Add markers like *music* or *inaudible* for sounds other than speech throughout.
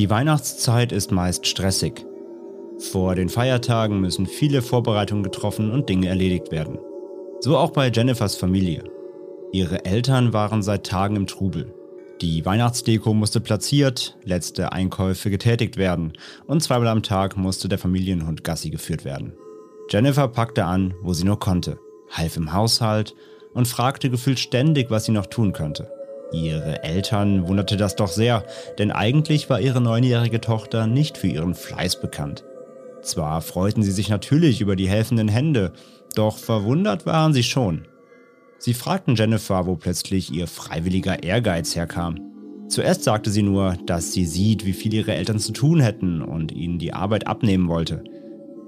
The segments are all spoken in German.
Die Weihnachtszeit ist meist stressig. Vor den Feiertagen müssen viele Vorbereitungen getroffen und Dinge erledigt werden. So auch bei Jennifers Familie. Ihre Eltern waren seit Tagen im Trubel. Die Weihnachtsdeko musste platziert, letzte Einkäufe getätigt werden und zweimal am Tag musste der Familienhund Gassi geführt werden. Jennifer packte an, wo sie nur konnte, half im Haushalt und fragte gefühlt ständig, was sie noch tun könnte. Ihre Eltern wunderte das doch sehr, denn eigentlich war ihre neunjährige Tochter nicht für ihren Fleiß bekannt. Zwar freuten sie sich natürlich über die helfenden Hände, doch verwundert waren sie schon. Sie fragten Jennifer, wo plötzlich ihr freiwilliger Ehrgeiz herkam. Zuerst sagte sie nur, dass sie sieht, wie viel ihre Eltern zu tun hätten und ihnen die Arbeit abnehmen wollte.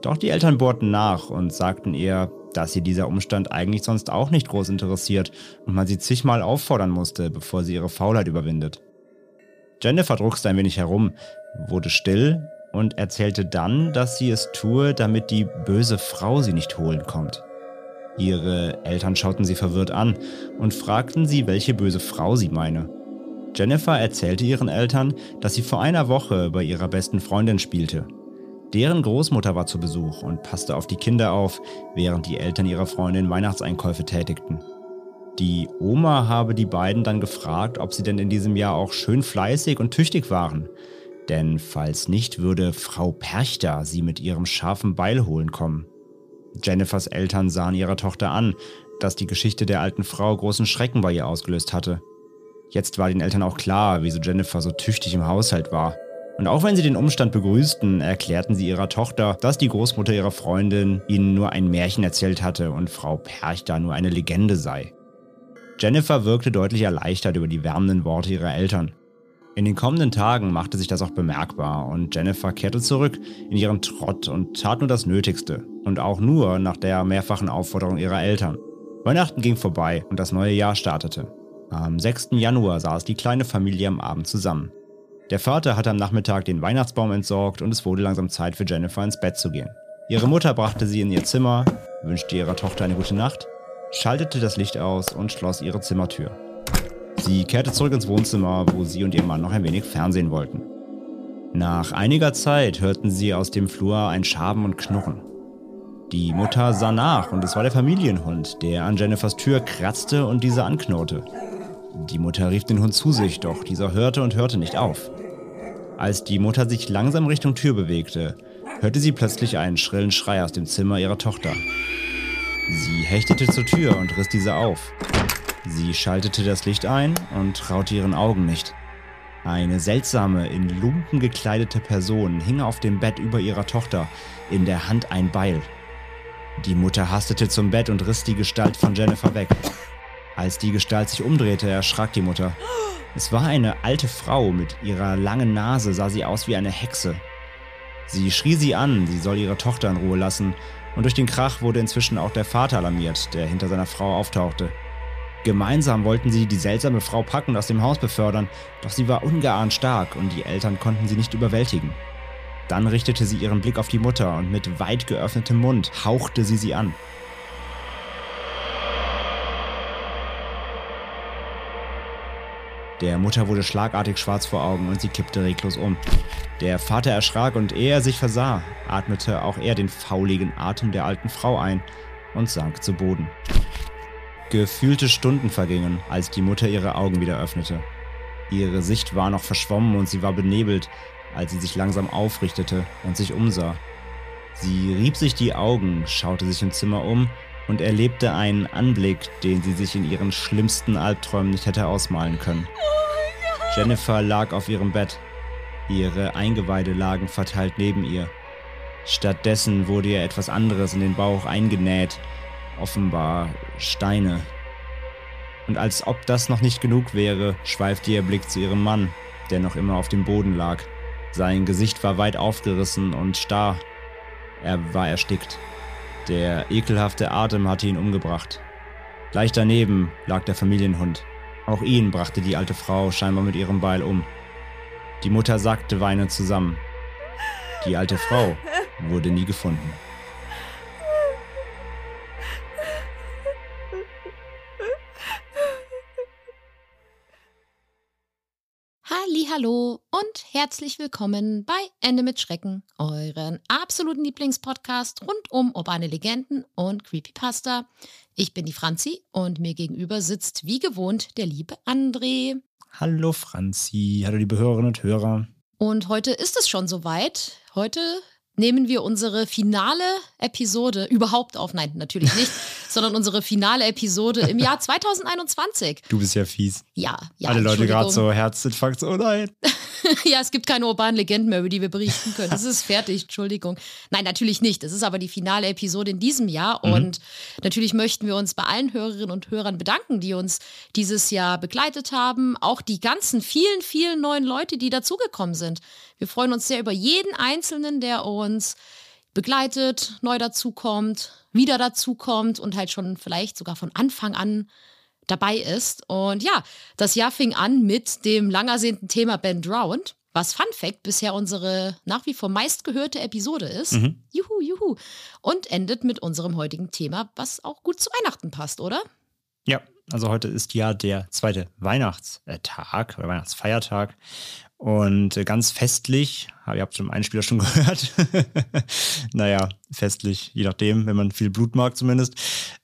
Doch die Eltern bohrten nach und sagten ihr, dass sie dieser Umstand eigentlich sonst auch nicht groß interessiert und man sie zigmal auffordern musste, bevor sie ihre Faulheit überwindet. Jennifer druckste ein wenig herum, wurde still und erzählte dann, dass sie es tue, damit die böse Frau sie nicht holen kommt. Ihre Eltern schauten sie verwirrt an und fragten sie, welche böse Frau sie meine. Jennifer erzählte ihren Eltern, dass sie vor einer Woche bei ihrer besten Freundin spielte. Deren Großmutter war zu Besuch und passte auf die Kinder auf, während die Eltern ihrer Freundin Weihnachtseinkäufe tätigten. Die Oma habe die beiden dann gefragt, ob sie denn in diesem Jahr auch schön fleißig und tüchtig waren. Denn falls nicht, würde Frau Perchter sie mit ihrem scharfen Beil holen kommen. Jennifers Eltern sahen ihrer Tochter an, dass die Geschichte der alten Frau großen Schrecken bei ihr ausgelöst hatte. Jetzt war den Eltern auch klar, wieso Jennifer so tüchtig im Haushalt war. Und auch wenn sie den Umstand begrüßten, erklärten sie ihrer Tochter, dass die Großmutter ihrer Freundin ihnen nur ein Märchen erzählt hatte und Frau Perchter nur eine Legende sei. Jennifer wirkte deutlich erleichtert über die wärmenden Worte ihrer Eltern. In den kommenden Tagen machte sich das auch bemerkbar und Jennifer kehrte zurück in ihren Trott und tat nur das Nötigste und auch nur nach der mehrfachen Aufforderung ihrer Eltern. Weihnachten ging vorbei und das neue Jahr startete. Am 6. Januar saß die kleine Familie am Abend zusammen. Der Vater hatte am Nachmittag den Weihnachtsbaum entsorgt und es wurde langsam Zeit für Jennifer ins Bett zu gehen. Ihre Mutter brachte sie in ihr Zimmer, wünschte ihrer Tochter eine gute Nacht, schaltete das Licht aus und schloss ihre Zimmertür. Sie kehrte zurück ins Wohnzimmer, wo sie und ihr Mann noch ein wenig Fernsehen wollten. Nach einiger Zeit hörten sie aus dem Flur ein Schaben und Knurren. Die Mutter sah nach und es war der Familienhund, der an Jennifers Tür kratzte und diese anknurrte. Die Mutter rief den Hund zu sich, doch dieser hörte und hörte nicht auf. Als die Mutter sich langsam Richtung Tür bewegte, hörte sie plötzlich einen schrillen Schrei aus dem Zimmer ihrer Tochter. Sie hechtete zur Tür und riss diese auf. Sie schaltete das Licht ein und traute ihren Augen nicht. Eine seltsame, in Lumpen gekleidete Person hing auf dem Bett über ihrer Tochter, in der Hand ein Beil. Die Mutter hastete zum Bett und riss die Gestalt von Jennifer weg. Als die Gestalt sich umdrehte, erschrak die Mutter. Es war eine alte Frau, mit ihrer langen Nase sah sie aus wie eine Hexe. Sie schrie sie an, sie soll ihre Tochter in Ruhe lassen, und durch den Krach wurde inzwischen auch der Vater alarmiert, der hinter seiner Frau auftauchte. Gemeinsam wollten sie die seltsame Frau packen und aus dem Haus befördern, doch sie war ungeahnt stark und die Eltern konnten sie nicht überwältigen. Dann richtete sie ihren Blick auf die Mutter und mit weit geöffnetem Mund hauchte sie sie an. Der Mutter wurde schlagartig schwarz vor Augen und sie kippte reglos um. Der Vater erschrak und ehe er sich versah, atmete auch er den fauligen Atem der alten Frau ein und sank zu Boden. Gefühlte Stunden vergingen, als die Mutter ihre Augen wieder öffnete. Ihre Sicht war noch verschwommen und sie war benebelt, als sie sich langsam aufrichtete und sich umsah. Sie rieb sich die Augen, schaute sich im Zimmer um und erlebte einen Anblick, den sie sich in ihren schlimmsten Albträumen nicht hätte ausmalen können. Jennifer lag auf ihrem Bett. Ihre Eingeweide lagen verteilt neben ihr. Stattdessen wurde ihr etwas anderes in den Bauch eingenäht, offenbar Steine. Und als ob das noch nicht genug wäre, schweifte ihr Blick zu ihrem Mann, der noch immer auf dem Boden lag. Sein Gesicht war weit aufgerissen und starr. Er war erstickt. Der ekelhafte Atem hatte ihn umgebracht. Gleich daneben lag der Familienhund. Auch ihn brachte die alte Frau scheinbar mit ihrem Beil um. Die Mutter sackte weinend zusammen. Die alte Frau wurde nie gefunden. Hallo und herzlich willkommen bei Ende mit Schrecken, euren absoluten Lieblingspodcast rund um urbane Legenden und Creepypasta. Ich bin die Franzi und mir gegenüber sitzt wie gewohnt der liebe André. Hallo Franzi, hallo liebe Hörerinnen und Hörer. Und heute ist es schon soweit. Heute nehmen wir unsere finale Episode überhaupt auf. Nein, natürlich nicht, *laughs* sondern unsere finale Episode im Jahr 2021. Du bist ja fies. Ja, ja. Alle Leute gerade so Herzinfarkt, so, oh nein. *laughs* ja, es gibt keine urbanen Legenden mehr, über die wir berichten können. Es ist fertig, Entschuldigung. Nein, natürlich nicht. Es ist aber die finale Episode in diesem Jahr mhm. und natürlich möchten wir uns bei allen Hörerinnen und Hörern bedanken, die uns dieses Jahr begleitet haben. Auch die ganzen vielen, vielen neuen Leute, die dazugekommen sind. Wir freuen uns sehr über jeden Einzelnen, der uns begleitet, neu dazukommt, wieder dazukommt und halt schon vielleicht sogar von Anfang an dabei ist. Und ja, das Jahr fing an mit dem langersehnten Thema Ben Drowned, was Fun Fact bisher unsere nach wie vor meistgehörte Episode ist. Mhm. Juhu, juhu. Und endet mit unserem heutigen Thema, was auch gut zu Weihnachten passt, oder? Ja, also heute ist ja der zweite Weihnachtstag oder Weihnachtsfeiertag. Und ganz festlich, ihr habt schon im Einspieler schon *laughs* gehört, naja, festlich, je nachdem, wenn man viel Blut mag zumindest,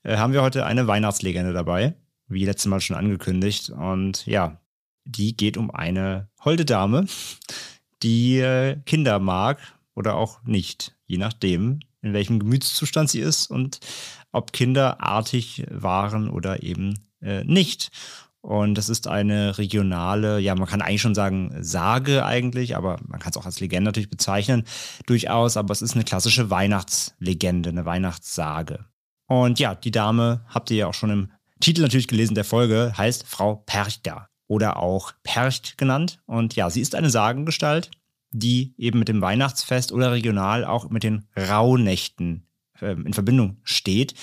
äh, haben wir heute eine Weihnachtslegende dabei, wie letztes Mal schon angekündigt. Und ja, die geht um eine holde Dame, die äh, Kinder mag oder auch nicht, je nachdem, in welchem Gemütszustand sie ist und ob Kinder artig waren oder eben äh, nicht. Und das ist eine regionale, ja, man kann eigentlich schon sagen Sage eigentlich, aber man kann es auch als Legende natürlich bezeichnen, durchaus, aber es ist eine klassische Weihnachtslegende, eine Weihnachtssage. Und ja, die Dame habt ihr ja auch schon im Titel natürlich gelesen der Folge, heißt Frau Perchta oder auch Percht genannt. Und ja, sie ist eine Sagengestalt, die eben mit dem Weihnachtsfest oder regional auch mit den Rauhnächten in Verbindung steht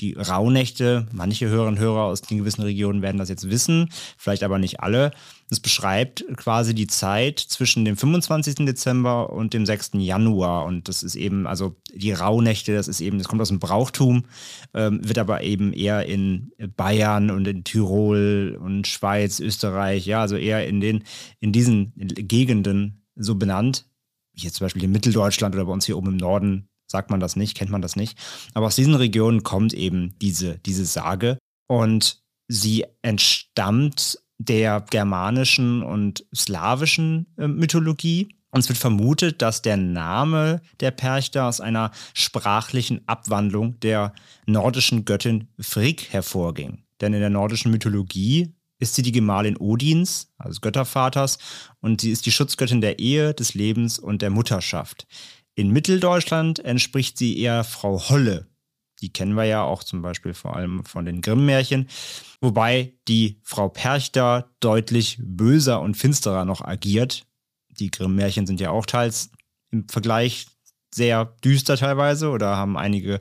die Rauhnächte, manche Hörerinnen und Hörer aus den gewissen Regionen werden das jetzt wissen, vielleicht aber nicht alle. Das beschreibt quasi die Zeit zwischen dem 25. Dezember und dem 6. Januar. Und das ist eben, also die Rauhnächte, das ist eben, das kommt aus dem Brauchtum, ähm, wird aber eben eher in Bayern und in Tirol und Schweiz, Österreich, ja, also eher in den, in diesen Gegenden so benannt. Wie jetzt zum Beispiel in Mitteldeutschland oder bei uns hier oben im Norden sagt man das nicht, kennt man das nicht. Aber aus diesen Regionen kommt eben diese, diese Sage und sie entstammt der germanischen und slawischen äh, Mythologie. Und es wird vermutet, dass der Name der Perchta aus einer sprachlichen Abwandlung der nordischen Göttin Frigg hervorging. Denn in der nordischen Mythologie ist sie die Gemahlin Odins, also Göttervaters, und sie ist die Schutzgöttin der Ehe, des Lebens und der Mutterschaft. In Mitteldeutschland entspricht sie eher Frau Holle. Die kennen wir ja auch zum Beispiel vor allem von den Grimm-Märchen. Wobei die Frau Perchter deutlich böser und finsterer noch agiert. Die Grimm-Märchen sind ja auch teils im Vergleich sehr düster teilweise oder haben einige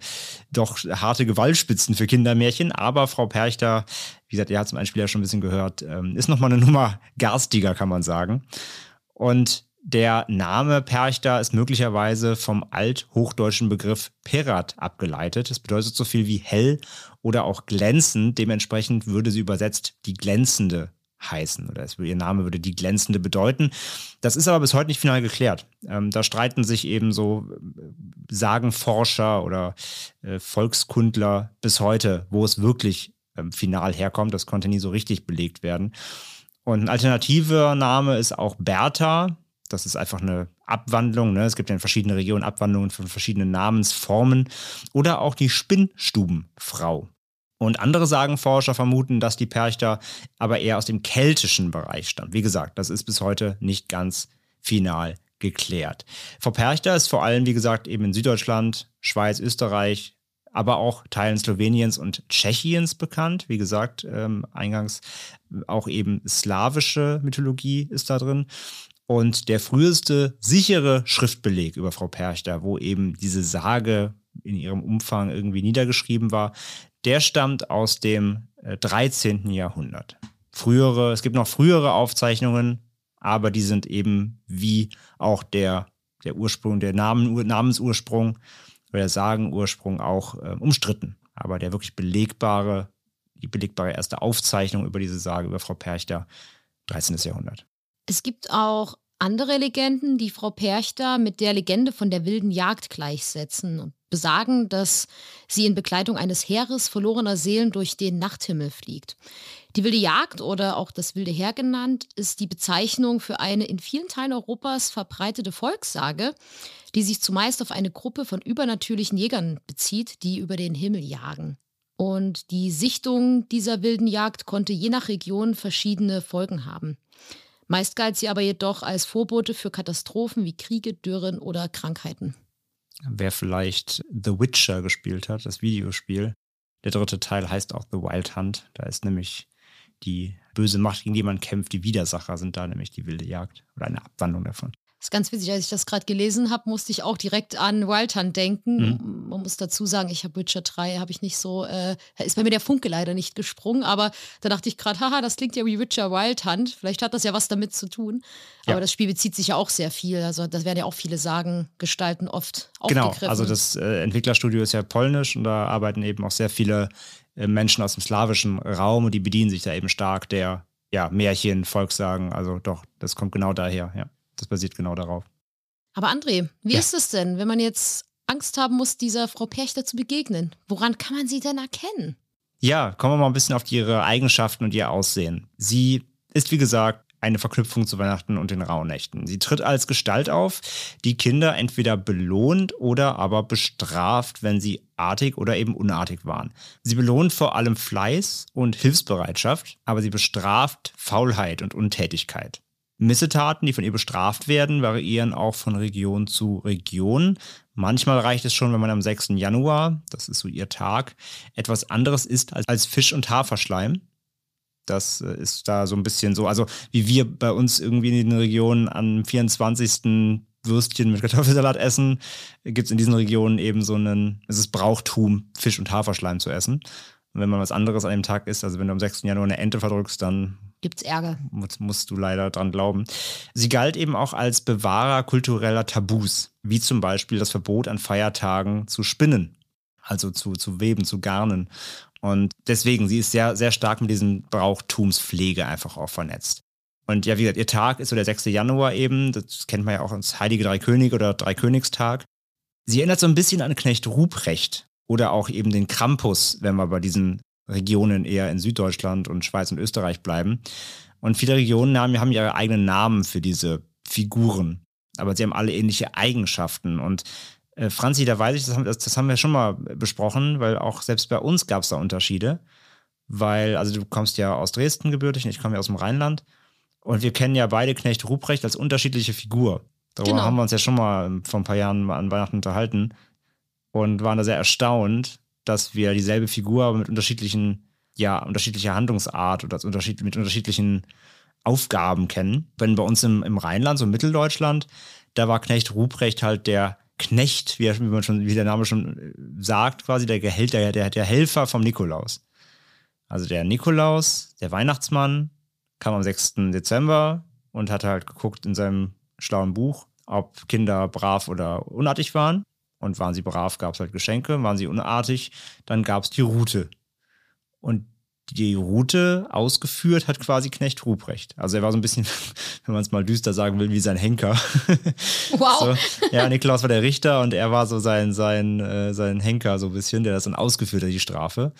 doch harte Gewaltspitzen für Kindermärchen. Aber Frau Perchter, wie gesagt, ihr habt zum Beispiel ja schon ein bisschen gehört, ähm, ist nochmal eine Nummer garstiger, kann man sagen. Und der Name Perchta ist möglicherweise vom althochdeutschen Begriff Perat abgeleitet. Das bedeutet so viel wie hell oder auch glänzend. Dementsprechend würde sie übersetzt die glänzende heißen oder es, ihr Name würde die glänzende bedeuten. Das ist aber bis heute nicht final geklärt. Ähm, da streiten sich eben so äh, Sagenforscher oder äh, Volkskundler bis heute, wo es wirklich ähm, final herkommt. Das konnte nie so richtig belegt werden. Und ein alternativer Name ist auch Bertha. Das ist einfach eine Abwandlung. Ne? Es gibt ja in verschiedenen Regionen Abwandlungen von verschiedenen Namensformen. Oder auch die Spinnstubenfrau. Und andere Sagenforscher vermuten, dass die Perchter aber eher aus dem keltischen Bereich stammt. Wie gesagt, das ist bis heute nicht ganz final geklärt. Frau Perchter ist vor allem, wie gesagt, eben in Süddeutschland, Schweiz, Österreich, aber auch Teilen Sloweniens und Tschechiens bekannt. Wie gesagt, ähm, eingangs auch eben slawische Mythologie ist da drin. Und der früheste sichere Schriftbeleg über Frau Perchter, wo eben diese Sage in ihrem Umfang irgendwie niedergeschrieben war, der stammt aus dem 13. Äh, Jahrhundert. Frühere, es gibt noch frühere Aufzeichnungen, aber die sind eben wie auch der, der Ursprung, der Namen, Namensursprung oder der Sagenursprung auch äh, umstritten. Aber der wirklich belegbare, die belegbare erste Aufzeichnung über diese Sage über Frau Perchter, 13. Jahrhundert. Es gibt auch andere Legenden, die Frau Perchter mit der Legende von der wilden Jagd gleichsetzen und besagen, dass sie in Begleitung eines Heeres verlorener Seelen durch den Nachthimmel fliegt. Die wilde Jagd oder auch das wilde Heer genannt, ist die Bezeichnung für eine in vielen Teilen Europas verbreitete Volkssage, die sich zumeist auf eine Gruppe von übernatürlichen Jägern bezieht, die über den Himmel jagen. Und die Sichtung dieser wilden Jagd konnte je nach Region verschiedene Folgen haben. Meist galt sie aber jedoch als Vorbote für Katastrophen wie Kriege, Dürren oder Krankheiten. Wer vielleicht The Witcher gespielt hat, das Videospiel, der dritte Teil heißt auch The Wild Hunt. Da ist nämlich die böse Macht, gegen die man kämpft, die Widersacher sind da nämlich die wilde Jagd oder eine Abwandlung davon. Das ist ganz witzig, als ich das gerade gelesen habe, musste ich auch direkt an Wild Hunt denken. Mhm. Man muss dazu sagen, ich habe Witcher 3, habe ich nicht so, äh, ist bei mir der Funke leider nicht gesprungen, aber da dachte ich gerade, haha, das klingt ja wie Witcher Wild Hunt. Vielleicht hat das ja was damit zu tun. Aber ja. das Spiel bezieht sich ja auch sehr viel. Also das werden ja auch viele Sagen, Gestalten oft Genau, also das äh, Entwicklerstudio ist ja polnisch und da arbeiten eben auch sehr viele äh, Menschen aus dem slawischen Raum und die bedienen sich da eben stark der ja, Märchen, Volkssagen. Also doch, das kommt genau daher, ja. Das basiert genau darauf. Aber André, wie ja. ist es denn, wenn man jetzt Angst haben muss, dieser Frau Perchter zu begegnen? Woran kann man sie denn erkennen? Ja, kommen wir mal ein bisschen auf ihre Eigenschaften und ihr Aussehen. Sie ist, wie gesagt, eine Verknüpfung zu Weihnachten und den Rauhnächten. Sie tritt als Gestalt auf, die Kinder entweder belohnt oder aber bestraft, wenn sie artig oder eben unartig waren. Sie belohnt vor allem Fleiß und Hilfsbereitschaft, aber sie bestraft Faulheit und Untätigkeit. Missetaten, die von ihr bestraft werden, variieren auch von Region zu Region. Manchmal reicht es schon, wenn man am 6. Januar, das ist so ihr Tag, etwas anderes isst als Fisch und Haferschleim. Das äh, ist da so ein bisschen so, also wie wir bei uns irgendwie in den Regionen am 24. Würstchen mit Kartoffelsalat essen, gibt es in diesen Regionen eben so einen, es ist Brauchtum, Fisch und Haferschleim zu essen. Und wenn man was anderes an dem Tag isst, also wenn du am 6. Januar eine Ente verdrückst, dann gibt's Ärger. Musst, musst du leider dran glauben. Sie galt eben auch als Bewahrer kultureller Tabus, wie zum Beispiel das Verbot an Feiertagen zu spinnen, also zu, zu weben, zu garnen. Und deswegen, sie ist sehr, sehr stark mit diesen Brauchtumspflege einfach auch vernetzt. Und ja, wie gesagt, ihr Tag ist so der 6. Januar eben. Das kennt man ja auch als Heilige Drei König oder Dreikönigstag. Sie erinnert so ein bisschen an Knecht Ruprecht oder auch eben den Krampus, wenn wir bei diesen Regionen eher in Süddeutschland und Schweiz und Österreich bleiben. Und viele Regionen haben, haben ihre eigenen Namen für diese Figuren. Aber sie haben alle ähnliche Eigenschaften. Und äh, Franzi, da weiß ich, das haben, das, das haben wir schon mal besprochen, weil auch selbst bei uns gab es da Unterschiede. Weil, also du kommst ja aus Dresden gebürtig und ich komme ja aus dem Rheinland. Und wir kennen ja beide Knecht Ruprecht als unterschiedliche Figur. Darüber genau. haben wir uns ja schon mal vor ein paar Jahren an Weihnachten unterhalten und waren da sehr erstaunt, dass wir dieselbe Figur, aber mit unterschiedlichen, ja, unterschiedlicher Handlungsart oder unterschied mit unterschiedlichen Aufgaben kennen. Wenn bei uns im, im Rheinland, so Mitteldeutschland, da war Knecht Ruprecht halt der Knecht, wie, man schon, wie der Name schon äh, sagt, quasi der Gehälter, der, der Helfer vom Nikolaus. Also der Nikolaus, der Weihnachtsmann, kam am 6. Dezember und hat halt geguckt in seinem schlauen Buch, ob Kinder brav oder unartig waren. Und waren sie brav, gab es halt Geschenke. Waren sie unartig, dann gab es die Route. Und die Route ausgeführt hat quasi Knecht Ruprecht. Also er war so ein bisschen, *laughs* wenn man es mal düster sagen will, wie sein Henker. *laughs* Wow. So, ja, Nikolaus war der Richter und er war so sein, sein, äh, sein Henker so ein bisschen, der das dann ausgeführt hat, die Strafe.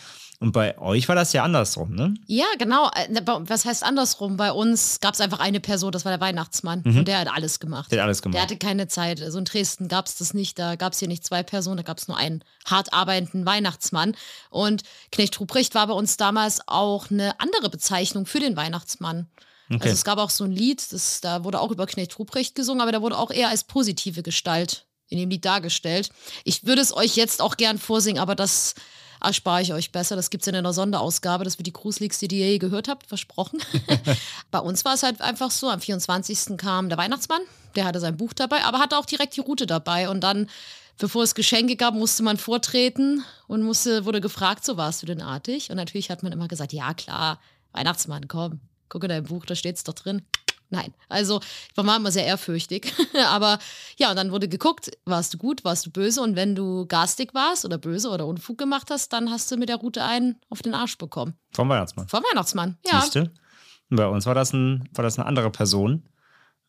Und bei euch war das ja andersrum, ne? Ja, genau. Äh, was heißt andersrum? Bei uns gab es einfach eine Person, das war der Weihnachtsmann. Mhm. Und der hat alles gemacht. Der hat alles gemacht. Der hatte keine Zeit. Also in Dresden gab es das nicht. Da gab es hier nicht zwei Personen, da gab es nur einen hart arbeitenden Weihnachtsmann. Und Knecht Ruprecht war bei uns damals auch eine andere Bezeichnung für den Weihnachtsmann. Okay. Also es gab auch so ein Lied, das, da wurde auch über Knecht Ruprecht gesungen, aber da wurde auch eher als positive Gestalt in dem Lied dargestellt. Ich würde es euch jetzt auch gern vorsingen, aber das erspare ich euch besser. Das gibt es in einer Sonderausgabe. Das wird die gruseligste, die ihr je gehört habt, versprochen. *laughs* Bei uns war es halt einfach so, am 24. kam der Weihnachtsmann, der hatte sein Buch dabei, aber hatte auch direkt die Route dabei und dann bevor es Geschenke gab, musste man vortreten und musste, wurde gefragt, so warst du denn artig? Und natürlich hat man immer gesagt, ja klar, Weihnachtsmann, komm, guck in dein Buch, da steht's doch drin. Nein, also ich war immer sehr ehrfürchtig. *laughs* Aber ja, und dann wurde geguckt, warst du gut, warst du böse und wenn du garstig warst oder böse oder Unfug gemacht hast, dann hast du mit der Route einen auf den Arsch bekommen. Vom Weihnachtsmann. Vom Weihnachtsmann, ja. Siehste? Bei uns war das, ein, war das eine andere Person,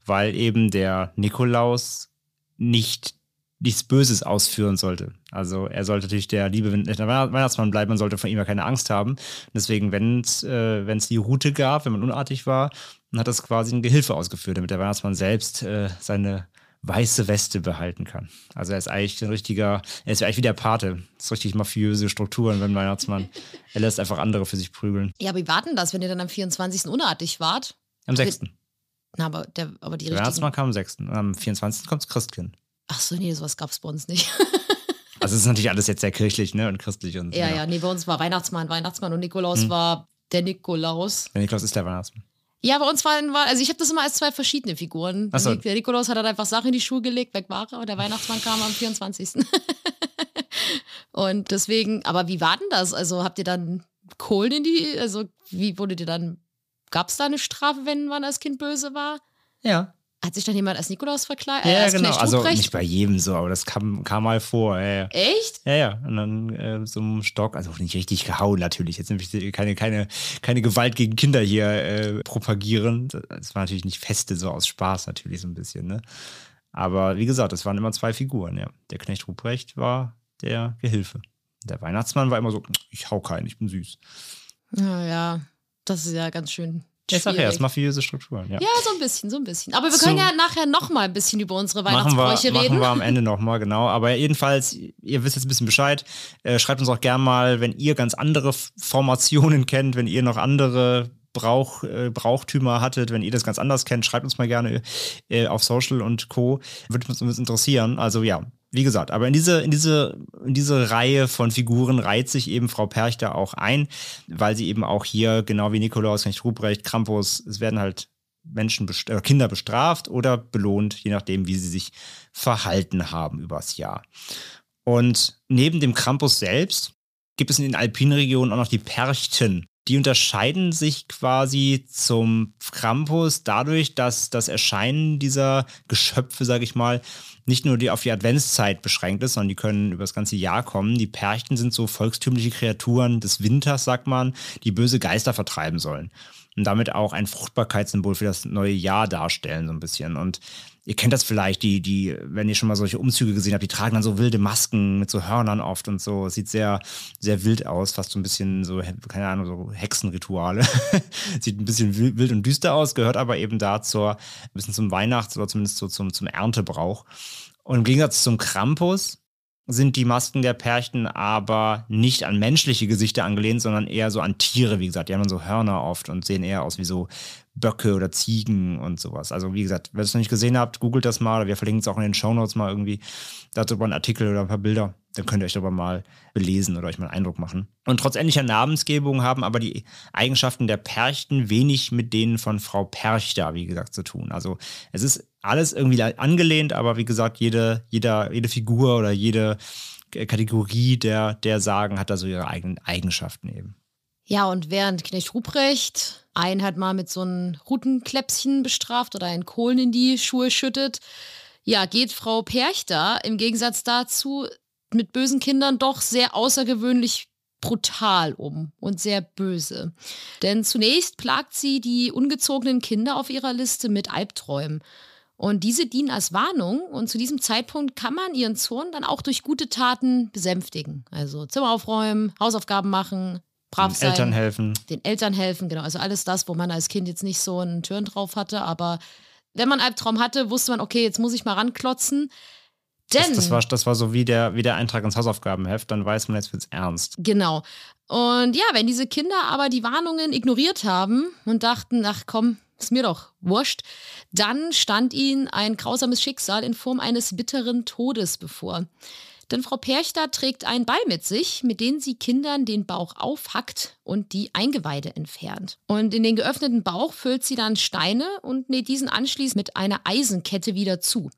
weil eben der Nikolaus nicht nichts Böses ausführen sollte. Also er sollte natürlich der liebe Weihnachtsmann bleiben, man sollte von ihm ja keine Angst haben. Deswegen, wenn es äh, die Route gab, wenn man unartig war, dann hat das quasi ein Gehilfe ausgeführt, damit der Weihnachtsmann selbst äh, seine weiße Weste behalten kann. Also er ist eigentlich ein richtiger, er ist eigentlich wie der Pate. Das ist richtig mafiöse Strukturen, wenn Weihnachtsmann. *laughs* er lässt einfach andere für sich prügeln. Ja, aber wie warten das, wenn ihr dann am 24. unartig wart? Am 6. Na, aber, der, aber die Der Weihnachtsmann kam am 6. Und am 24. kommt das Christkind. Ach so, nee, sowas gab es bei uns nicht. *laughs* Also es ist natürlich alles jetzt sehr kirchlich ne? und christlich. Und, ja, genau. ja, nee, bei uns war Weihnachtsmann, Weihnachtsmann und Nikolaus Hm. war der Nikolaus. Der Nikolaus ist der Weihnachtsmann. Ja, bei uns waren, war, also ich habe das immer als zwei verschiedene Figuren. Ach so. Der Nikolaus hat halt einfach Sachen in die Schuhe gelegt, weg war er, und der Weihnachtsmann kam am 24. *laughs* und deswegen, aber wie war denn das? Also habt ihr dann Kohlen in die, also wie wurde dir dann, gab es da eine Strafe, wenn man als Kind böse war? Ja. Hat sich dann jemand als Nikolaus verkleidet? Ja, äh, als genau. Knecht Also Ruprecht? nicht bei jedem so, aber das kam, kam mal vor. Ja, ja. Echt? Ja, ja. Und dann äh, so einem Stock, also nicht richtig gehauen natürlich. Jetzt nämlich keine, keine, keine Gewalt gegen Kinder hier äh, propagieren. Das war natürlich nicht feste, so aus Spaß natürlich so ein bisschen, ne? Aber wie gesagt, es waren immer zwei Figuren, ja. Der Knecht Ruprecht war der Gehilfe. Der Weihnachtsmann war immer so, ich hau keinen, ich bin süß. Ja, ja, das ist ja ganz schön. Ich sag ja, das mafiöse Strukturen, ja. Ja, so ein bisschen, so ein bisschen. Aber wir So. können ja nachher noch mal ein bisschen über unsere Weihnachtsbräuche wir, reden. machen wir am Ende nochmal, genau. Aber jedenfalls, ihr wisst jetzt ein bisschen Bescheid. Äh, schreibt uns auch gern mal, wenn ihr ganz andere Formationen kennt, wenn ihr noch andere Brauch, äh, Brauchtümer hattet, wenn ihr das ganz anders kennt, schreibt uns mal gerne äh, auf Social und Co. Würde uns uns interessieren. Also ja, wie gesagt, aber in diese, in diese, in diese Reihe von Figuren reiht sich eben Frau Perchter auch ein, weil sie eben auch hier, genau wie Nikolaus, nicht Ruprecht, Krampus, es werden halt Menschen, best- äh, Kinder bestraft oder belohnt, je nachdem, wie sie sich verhalten haben übers Jahr. Und neben dem Krampus selbst gibt es in den Alpinregionen auch noch die Perchten. Die unterscheiden sich quasi zum Krampus dadurch, dass das Erscheinen dieser Geschöpfe, sage ich mal, nicht nur die auf die Adventszeit beschränkt ist, sondern die können über das ganze Jahr kommen. Die Perchten sind so volkstümliche Kreaturen des Winters, sagt man, die böse Geister vertreiben sollen. Und damit auch ein Fruchtbarkeitssymbol für das neue Jahr darstellen, so ein bisschen. Und ihr kennt das vielleicht, die, die, wenn ihr schon mal solche Umzüge gesehen habt, die tragen dann so wilde Masken mit so Hörnern oft und so. Sieht sehr, sehr wild aus, fast so ein bisschen so, keine Ahnung, so Hexenrituale. *laughs* Sieht ein bisschen wild und düster aus, gehört aber eben da zur, ein bisschen zum Weihnachts- oder zumindest so zum, zum Erntebrauch. Und im Gegensatz zum Krampus sind die Masken der Perchten aber nicht an menschliche Gesichter angelehnt, sondern eher so an Tiere, wie gesagt. Die haben dann so Hörner oft und sehen eher aus wie so Böcke oder Ziegen und sowas. Also wie gesagt, wenn ihr es noch nicht gesehen habt, googelt das mal oder wir verlinken es auch in den Shownotes mal irgendwie. Dazu einen Artikel oder ein paar Bilder. Dann könnt ihr euch darüber mal belesen oder euch mal einen Eindruck machen. Und trotz ähnlicher Namensgebung haben aber die Eigenschaften der Perchten wenig mit denen von Frau Perchter, wie gesagt, zu tun. Also es ist alles irgendwie angelehnt, aber wie gesagt, jede, jeder, jede Figur oder jede Kategorie der, der Sagen hat da so ihre eigenen Eigenschaften eben. Ja, und während Knecht Ruprecht einen halt mal mit so einem Rutenkläpschen bestraft oder einen Kohlen in die Schuhe schüttet, ja, geht Frau Perchter im Gegensatz dazu mit bösen Kindern doch sehr außergewöhnlich brutal um und sehr böse. Denn zunächst plagt sie die ungezogenen Kinder auf ihrer Liste mit Albträumen. Und diese dienen als Warnung und zu diesem Zeitpunkt kann man ihren Zorn dann auch durch gute Taten besänftigen. Also Zimmer aufräumen, Hausaufgaben machen, brav Den sein Eltern helfen. den Eltern helfen, genau. Also alles das, wo man als Kind jetzt nicht so einen Türen drauf hatte, aber wenn man einen Albtraum hatte, wusste man, okay, jetzt muss ich mal ranklotzen. Denn, Das, das, war, das war so wie der, wie der Eintrag ins Hausaufgabenheft, dann weiß man, jetzt wird's ernst. genau. Und ja, wenn diese Kinder aber die Warnungen ignoriert haben und dachten, ach komm, ist mir doch wurscht, dann stand ihnen ein grausames Schicksal in Form eines bitteren Todes bevor. Denn Frau Perchter trägt einen Ball mit sich, mit dem sie Kindern den Bauch aufhackt und die Eingeweide entfernt. Und in den geöffneten Bauch füllt sie dann Steine und näht diesen anschließend mit einer Eisenkette wieder zu.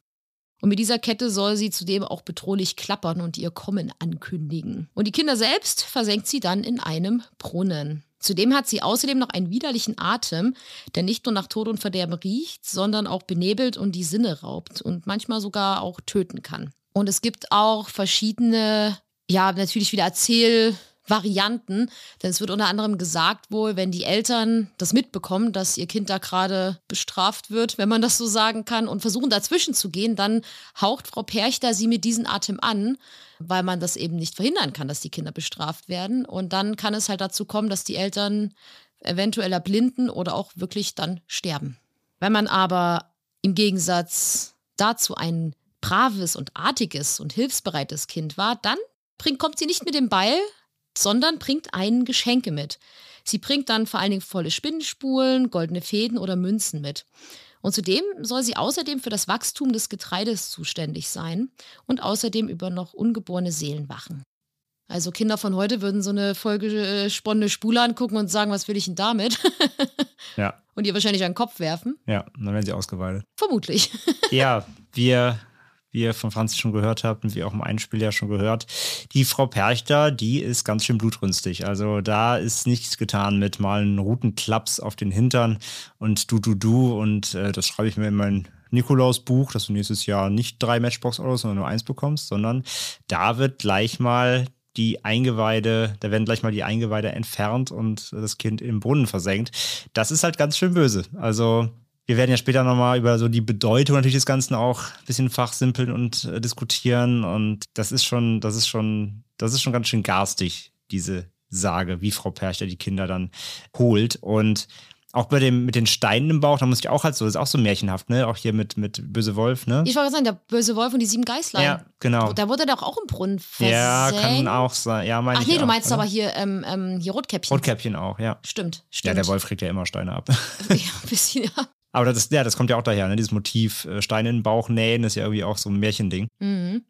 Und mit dieser Kette soll sie zudem auch bedrohlich klappern und ihr Kommen ankündigen. Und die Kinder selbst versenkt sie dann in einem Brunnen. Zudem hat sie außerdem noch einen widerlichen Atem, der nicht nur nach Tod und Verderben riecht, sondern auch benebelt und die Sinne raubt und manchmal sogar auch töten kann. Und es gibt auch verschiedene, ja, natürlich wieder Erzählvarianten. Denn es wird unter anderem gesagt wohl, wenn die Eltern das mitbekommen, dass ihr Kind da gerade bestraft wird, wenn man das so sagen kann, und versuchen dazwischen zu gehen, dann haucht Frau Perchter sie mit diesem Atem an, weil man das eben nicht verhindern kann, dass die Kinder bestraft werden. Und dann kann es halt dazu kommen, dass die Eltern eventuell erblinden oder auch wirklich dann sterben. Wenn man aber im Gegensatz dazu einen braves und artiges und hilfsbereites Kind war, dann bringt, kommt sie nicht mit dem Ball, sondern bringt einen Geschenke mit. Sie bringt dann vor allen Dingen volle Spinnenspulen, goldene Fäden oder Münzen mit. Und zudem soll sie außerdem für das Wachstum des Getreides zuständig sein und außerdem über noch ungeborene Seelen wachen. Also Kinder von heute würden so eine vollgesponnene Spule angucken und sagen, was will ich denn damit? *laughs* Ja. Und ihr wahrscheinlich an den Kopf werfen. Ja, dann werden sie ausgeweidet. Vermutlich. *laughs* Ja, wir wie ihr von Franz schon gehört habt und wie auch im Einspiel ja schon gehört, die Frau Perchter, die ist ganz schön blutrünstig. Also da ist nichts getan mit mal einen Routenklaps auf den Hintern und du, du, du und äh, das schreibe ich mir in mein Nikolaus-Buch, dass du nächstes Jahr nicht drei Matchbox-Autos, sondern nur eins bekommst, sondern da wird gleich mal die Eingeweide, da werden gleich mal die Eingeweide entfernt und das Kind im Brunnen versenkt. Das ist halt ganz schön böse. Also wir werden ja später nochmal über so die Bedeutung natürlich des Ganzen auch ein bisschen fachsimpeln und äh, diskutieren. Und das ist schon, das ist schon, das ist schon ganz schön garstig, diese Sage, wie Frau Perchter die Kinder dann holt. Und auch bei dem mit den Steinen im Bauch, da muss ich auch halt so, das ist auch so märchenhaft, ne? Auch hier mit, mit Böse Wolf, ne? Ich wollte sagen, der böse Wolf und die sieben Geißlein. Ja, genau. Da wurde doch auch im Brunnen versenkt. Ja, kann auch sein. Ja, meine Ach nee, du auch, meinst oder? aber hier, ähm, ähm, hier Rotkäppchen. Rotkäppchen auch, ja. Stimmt, Ja, stimmt. der Wolf kriegt ja immer Steine ab. *laughs* ja, ein bisschen, ja. Aber das, ja, das kommt ja auch daher, ne? Dieses Motiv, äh, Steine in den Bauch nähen, ist ja irgendwie auch so ein Märchending. Mhm.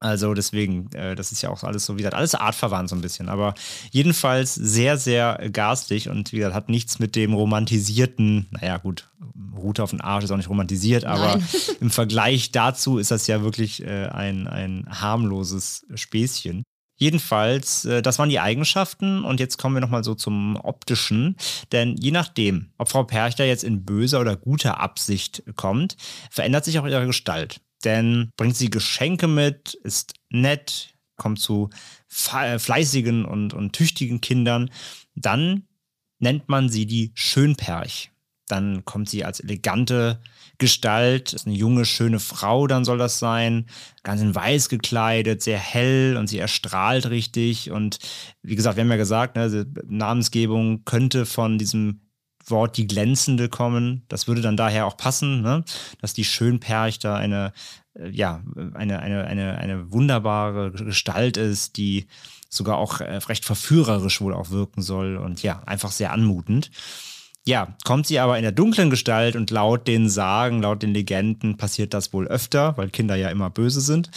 Also deswegen, äh, das ist ja auch alles so, wie gesagt, alles artverwandt so ein bisschen. Aber jedenfalls sehr, sehr garstig und wie gesagt, hat nichts mit dem romantisierten, naja gut, Route auf den Arsch ist auch nicht romantisiert, aber Nein. im Vergleich dazu ist das ja wirklich äh, ein, ein harmloses Späßchen. Jedenfalls, äh, das waren die Eigenschaften und jetzt kommen wir nochmal so zum optischen, denn je nachdem, ob Frau Perchter jetzt in böser oder guter Absicht kommt, verändert sich auch ihre Gestalt. Denn bringt sie Geschenke mit, ist nett, kommt zu fe- fleißigen und, und tüchtigen Kindern, dann nennt man sie die Schönperch. Dann kommt sie als elegante Gestalt, ist eine junge, schöne Frau, dann soll das sein, ganz in weiß gekleidet, sehr hell und sie erstrahlt richtig. Und wie gesagt, wir haben ja gesagt, ne, Namensgebung könnte von diesem Wort die glänzende kommen. Das würde dann daher auch passen, ne? dass die Schönperch da eine, äh, ja, eine, eine, eine, eine wunderbare Gestalt ist, die sogar auch äh, recht verführerisch wohl auch wirken soll und ja, einfach sehr anmutend. Ja, kommt sie aber in der dunklen Gestalt und laut den Sagen, laut den Legenden passiert das wohl öfter, weil Kinder ja immer böse sind,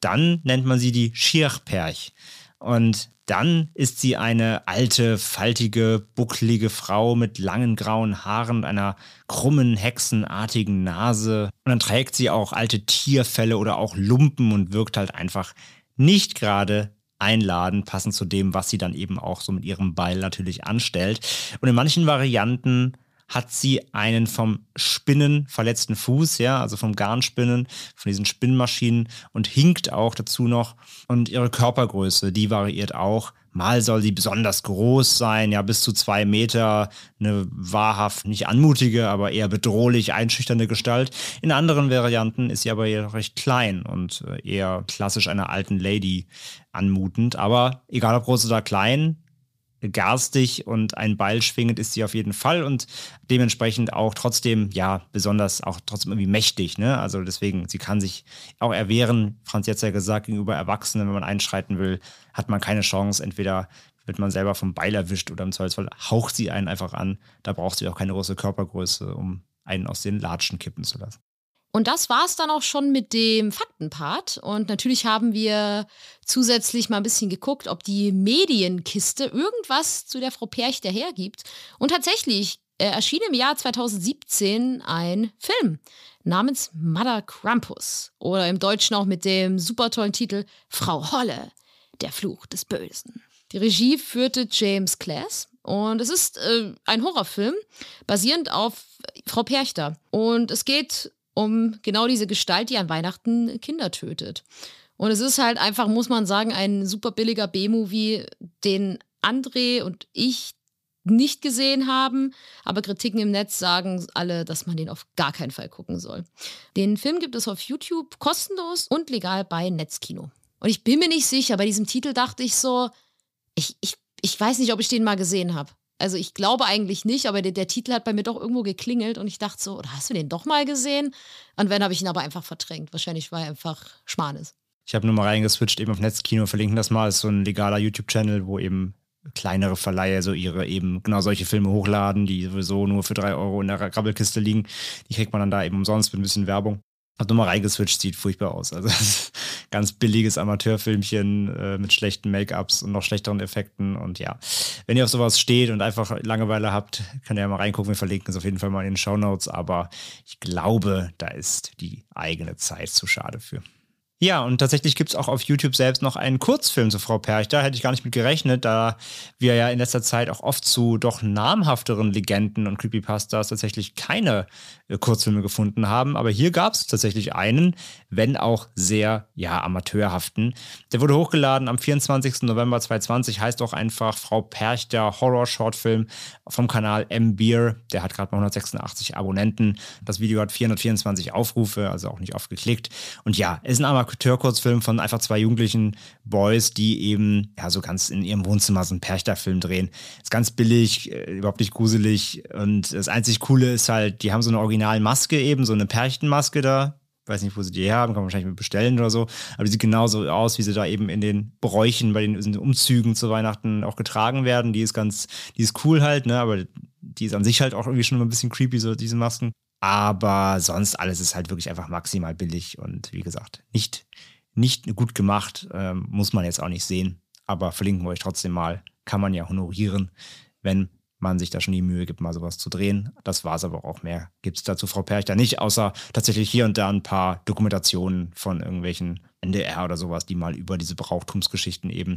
dann nennt man sie die Schirchperch. Und dann ist sie eine alte, faltige, bucklige Frau mit langen grauen Haaren und einer krummen, hexenartigen Nase. Und dann trägt sie auch alte Tierfelle oder auch Lumpen und wirkt halt einfach nicht gerade einladend, passend zu dem, was sie dann eben auch so mit ihrem Beil natürlich anstellt. Und in manchen Varianten hat sie einen vom Spinnen verletzten Fuß, ja, also vom Garnspinnen, von diesen Spinnmaschinen und hinkt auch dazu noch. Und ihre Körpergröße, die variiert auch. Mal soll sie besonders groß sein, ja, bis zu zwei Meter, eine wahrhaft nicht anmutige, aber eher bedrohlich einschüchternde Gestalt. In anderen Varianten ist sie aber eher recht klein und äh, eher klassisch einer alten Lady anmutend. Aber egal ob groß oder klein, garstig und ein Beil schwingend ist sie auf jeden Fall und dementsprechend auch trotzdem, ja, besonders auch trotzdem irgendwie mächtig, ne? Also deswegen, sie kann sich auch erwehren. Franz jetzt ja gesagt, gegenüber Erwachsenen, wenn man einschreiten will, hat man keine Chance. Entweder wird man selber vom Beil erwischt oder im Zweifelsfall haucht sie einen einfach an. Da braucht sie auch keine große Körpergröße, um einen aus den Latschen kippen zu lassen. Und das war es dann auch schon mit dem Faktenpart. Und natürlich haben wir zusätzlich mal ein bisschen geguckt, ob die Medienkiste irgendwas zu der Frau Perchter hergibt. Und tatsächlich äh, erschien im Jahr 2017 ein Film namens Mother Krampus. Oder im Deutschen auch mit dem super tollen Titel Frau Holle, der Fluch des Bösen. Die Regie führte James Class. Und es ist äh, ein Horrorfilm, basierend auf Frau Perchter. Und es geht um genau diese Gestalt, die an Weihnachten Kinder tötet. Und es ist halt einfach, muss man sagen, ein super billiger B-Movie, den André und ich nicht gesehen haben, aber Kritiken im Netz sagen alle, dass man den auf gar keinen Fall gucken soll. Den Film gibt es auf YouTube kostenlos und legal bei Netzkino. Und ich bin mir nicht sicher, bei diesem Titel dachte ich so, ich, ich, ich weiß nicht, ob ich den mal gesehen habe. Also ich glaube eigentlich nicht, aber der, der, Titel hat bei mir doch irgendwo geklingelt und ich dachte so, oder hast du den doch mal gesehen? Und wenn, habe ich ihn aber einfach verdrängt. Wahrscheinlich, weil er einfach Schmanes. Ich habe nur mal reingeswitcht, eben auf Netzkino, verlinken das mal, ist so ein legaler YouTube-Channel, wo eben kleinere Verleiher so ihre eben genau solche Filme hochladen, die sowieso nur für drei Euro in der Grabbelkiste liegen. Die kriegt man dann da eben umsonst mit ein bisschen Werbung. Hat nur mal reingeswitcht, sieht furchtbar aus. Also *laughs* ganz billiges Amateurfilmchen äh, mit schlechten Make-ups und noch schlechteren Effekten. Und ja, wenn ihr auf sowas steht und einfach Langeweile habt, könnt ihr ja mal reingucken. Wir verlinken es auf jeden Fall mal in den Show Notes. Aber ich glaube, da ist die eigene Zeit zu schade für. Ja, und tatsächlich gibt es auch auf YouTube selbst noch einen Kurzfilm zu Frau Perch. Da hätte ich gar nicht mit gerechnet, da wir ja in letzter Zeit auch oft zu doch namhafteren Legenden und Creepypastas tatsächlich keine äh, Kurzfilme gefunden haben. Aber hier gab es tatsächlich einen, wenn auch sehr, ja, amateurhaften. Der wurde hochgeladen am 24. November 2020, heißt auch einfach Frau Perch, der Horror-Shortfilm vom Kanal M-Beer. Der hat gerade mal 186 Abonnenten. Das Video hat 424 Aufrufe, also auch nicht oft geklickt. Und ja, ist ein Amateur-Kurzfilm von einfach zwei jugendlichen Boys, die eben, ja, so ganz in ihrem Wohnzimmer so einen Perchter-Film drehen. Ist ganz billig, äh, überhaupt nicht gruselig. Und das einzig Coole ist halt, die haben so eine originale Maske eben, so eine Perchtenmaske da. Weiß nicht, wo sie die her haben, kann man wahrscheinlich bestellen oder so. Aber die sieht genauso aus, wie sie da eben in den Bräuchen, bei den Umzügen zu Weihnachten auch getragen werden. Die ist ganz, die ist cool halt, ne, aber die ist an sich halt auch irgendwie schon ein bisschen creepy, so diese Masken. Aber sonst alles ist halt wirklich einfach maximal billig und wie gesagt, nicht, nicht gut gemacht, ähm, muss man jetzt auch nicht sehen. Aber verlinken wir euch trotzdem mal. Kann man ja honorieren, wenn man sich da schon die Mühe gibt, mal sowas zu drehen. Das war es aber auch mehr. Gibt es dazu Frau Perch da nicht, außer tatsächlich hier und da ein paar Dokumentationen von irgendwelchen NDR oder sowas, die mal über diese Brauchtumsgeschichten eben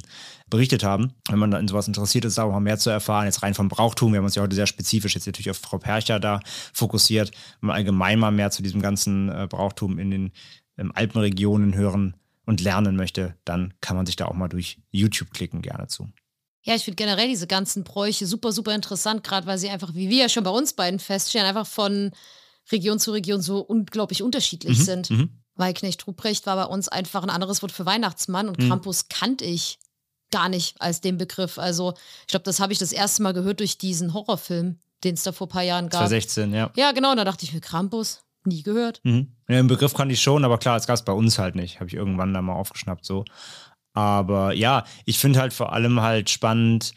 berichtet haben. Wenn man da in sowas interessiert ist, da auch mal mehr zu erfahren, jetzt rein vom Brauchtum, wir haben uns ja heute sehr spezifisch jetzt natürlich auf Frau Percher da fokussiert, wenn man allgemein mal mehr zu diesem ganzen äh, Brauchtum in den ähm, Alpenregionen hören und lernen möchte, dann kann man sich da auch mal durch YouTube klicken, gerne zu. Ja, ich finde generell diese ganzen Bräuche super, super interessant, gerade weil sie einfach, wie wir ja schon bei uns beiden feststellen, einfach von Region zu Region so unglaublich unterschiedlich mhm, sind. Mhm. Weil Knecht Ruprecht war bei uns einfach ein anderes Wort für Weihnachtsmann und mhm. Krampus kannte ich gar nicht als den Begriff. Also, ich glaube, das habe ich das erste Mal gehört durch diesen Horrorfilm, den es da vor ein paar Jahren gab. 2016, ja. Ja, genau. Und da dachte ich mir, Krampus, nie gehört. Mhm. Ja, den Begriff kannte ich schon, aber klar, das gab es bei uns halt nicht. Habe ich irgendwann da mal aufgeschnappt so. Aber ja, ich finde halt vor allem halt spannend,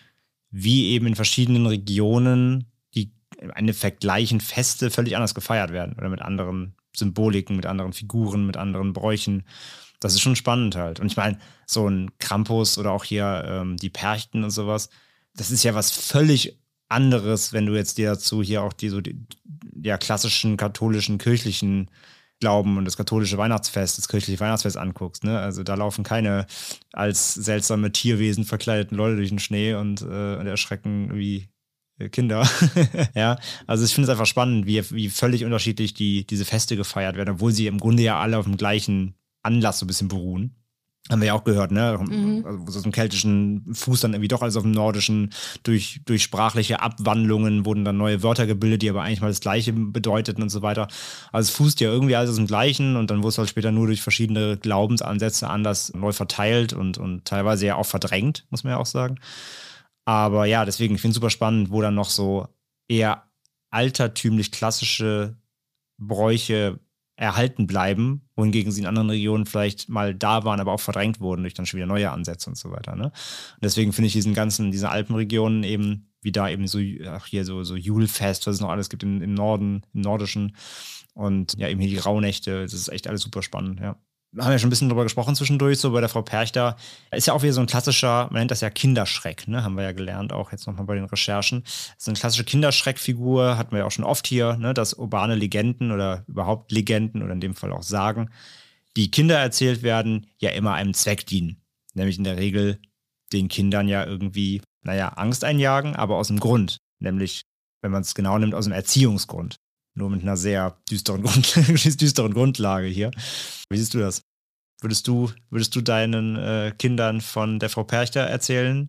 wie eben in verschiedenen Regionen die im Endeffekt gleichen Feste völlig anders gefeiert werden oder mit anderen Symboliken, mit anderen Figuren, mit anderen Bräuchen. Das ist schon spannend halt. Und ich meine, so ein Krampus oder auch hier ähm, die Perchten und sowas, das ist ja was völlig anderes, wenn du jetzt dir dazu hier auch die so die, ja, klassischen katholischen, kirchlichen Glauben und das katholische Weihnachtsfest, das kirchliche Weihnachtsfest anguckst. Ne? Also da laufen keine als seltsame Tierwesen verkleideten Leute durch den Schnee und, äh, und erschrecken wie Kinder. *laughs* ja, also ich finde es einfach spannend, wie, wie völlig unterschiedlich die, diese Feste gefeiert werden, obwohl sie im Grunde ja alle auf dem gleichen Anlass so ein bisschen beruhen. Haben wir ja auch gehört, ne? Mhm. Also so einen keltischen Fuß dann irgendwie doch alles auf dem nordischen. Durch, durch sprachliche Abwandlungen wurden dann neue Wörter gebildet, die aber eigentlich mal das Gleiche bedeuteten und so weiter. Also es fußt ja irgendwie alles aus dem Gleichen und dann wurde es halt später nur durch verschiedene Glaubensansätze anders neu verteilt und, und teilweise ja auch verdrängt, muss man ja auch sagen. Aber ja, deswegen, ich finde es super spannend, wo dann noch so eher altertümlich klassische Bräuche erhalten bleiben, wohingegen sie in anderen Regionen vielleicht mal da waren, aber auch verdrängt wurden durch dann schon wieder neue Ansätze und so weiter. Ne? Und deswegen finde ich diesen ganzen, diese Alpenregionen eben, wie da eben so, ach hier so, so Julfest, was es noch alles gibt im, im Norden, im Nordischen und ja, eben hier die Rauhnächte, das ist echt alles super spannend, ja haben ja schon ein bisschen drüber gesprochen zwischendurch, so bei der Frau Perchter. Ist ja auch wieder so ein klassischer, man nennt das ja Kinderschreck, ne? Haben wir ja gelernt, auch jetzt nochmal bei den Recherchen. So eine klassische Kinderschreckfigur hatten wir ja auch schon oft hier, ne? Dass urbane Legenden oder überhaupt Legenden oder in dem Fall auch Sagen, die Kinder erzählt werden, ja immer einem Zweck dienen. Nämlich in der Regel den Kindern ja irgendwie, naja, Angst einjagen, aber aus dem Grund. Nämlich, wenn man es genau nimmt, aus dem Erziehungsgrund. Nur mit einer sehr düsteren, *laughs* Grund düsteren Grundlage hier. Wie siehst du das? Würdest du, würdest du deinen äh, Kindern von der Frau Perchter erzählen,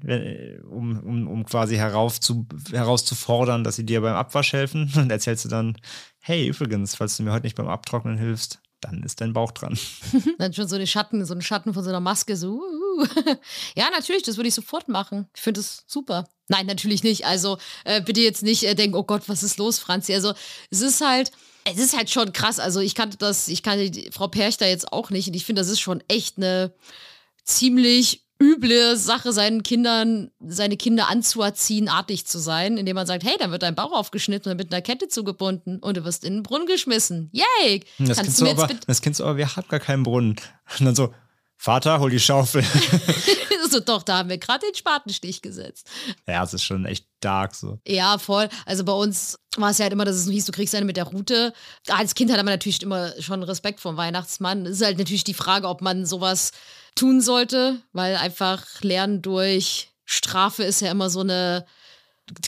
wenn, um, um, um quasi herauf zu, herauszufordern, dass sie dir beim Abwasch helfen? *laughs* Und erzählst du dann, hey, übrigens, falls du mir heute nicht beim Abtrocknen hilfst, dann ist dein Bauch dran. *laughs* dann schon so eine Schatten, so ein Schatten von so einer Maske, so. Uh. *laughs* ja, natürlich, das würde ich sofort machen. Ich finde es super. Nein, natürlich nicht. Also äh, bitte jetzt nicht äh, denken, oh Gott, was ist los, Franzi? Also es ist halt, es ist halt schon krass. Also ich kannte das, ich kannte die Frau Perchter jetzt auch nicht und ich finde, das ist schon echt eine ziemlich üble Sache, seinen Kindern, seine Kinder anzuerziehen, artig zu sein, indem man sagt, hey, dann wird dein Bauch aufgeschnitten und mit einer Kette zugebunden und du wirst in den Brunnen geschmissen. Yay! Das Kannst du aber, das Kind so, aber wir haben gar keinen Brunnen. Und dann so, Vater, hol die Schaufel. *laughs* so, doch, da haben wir gerade den Spatenstich gesetzt. Ja, es ist schon echt dark so. Ja, voll. Also bei uns war es ja halt immer, dass es hieß, du kriegst eine mit der Route. Als Kind hat man natürlich immer schon Respekt vor dem Weihnachtsmann. Es ist halt natürlich die Frage, ob man sowas tun sollte, weil einfach Lernen durch Strafe ist ja immer so eine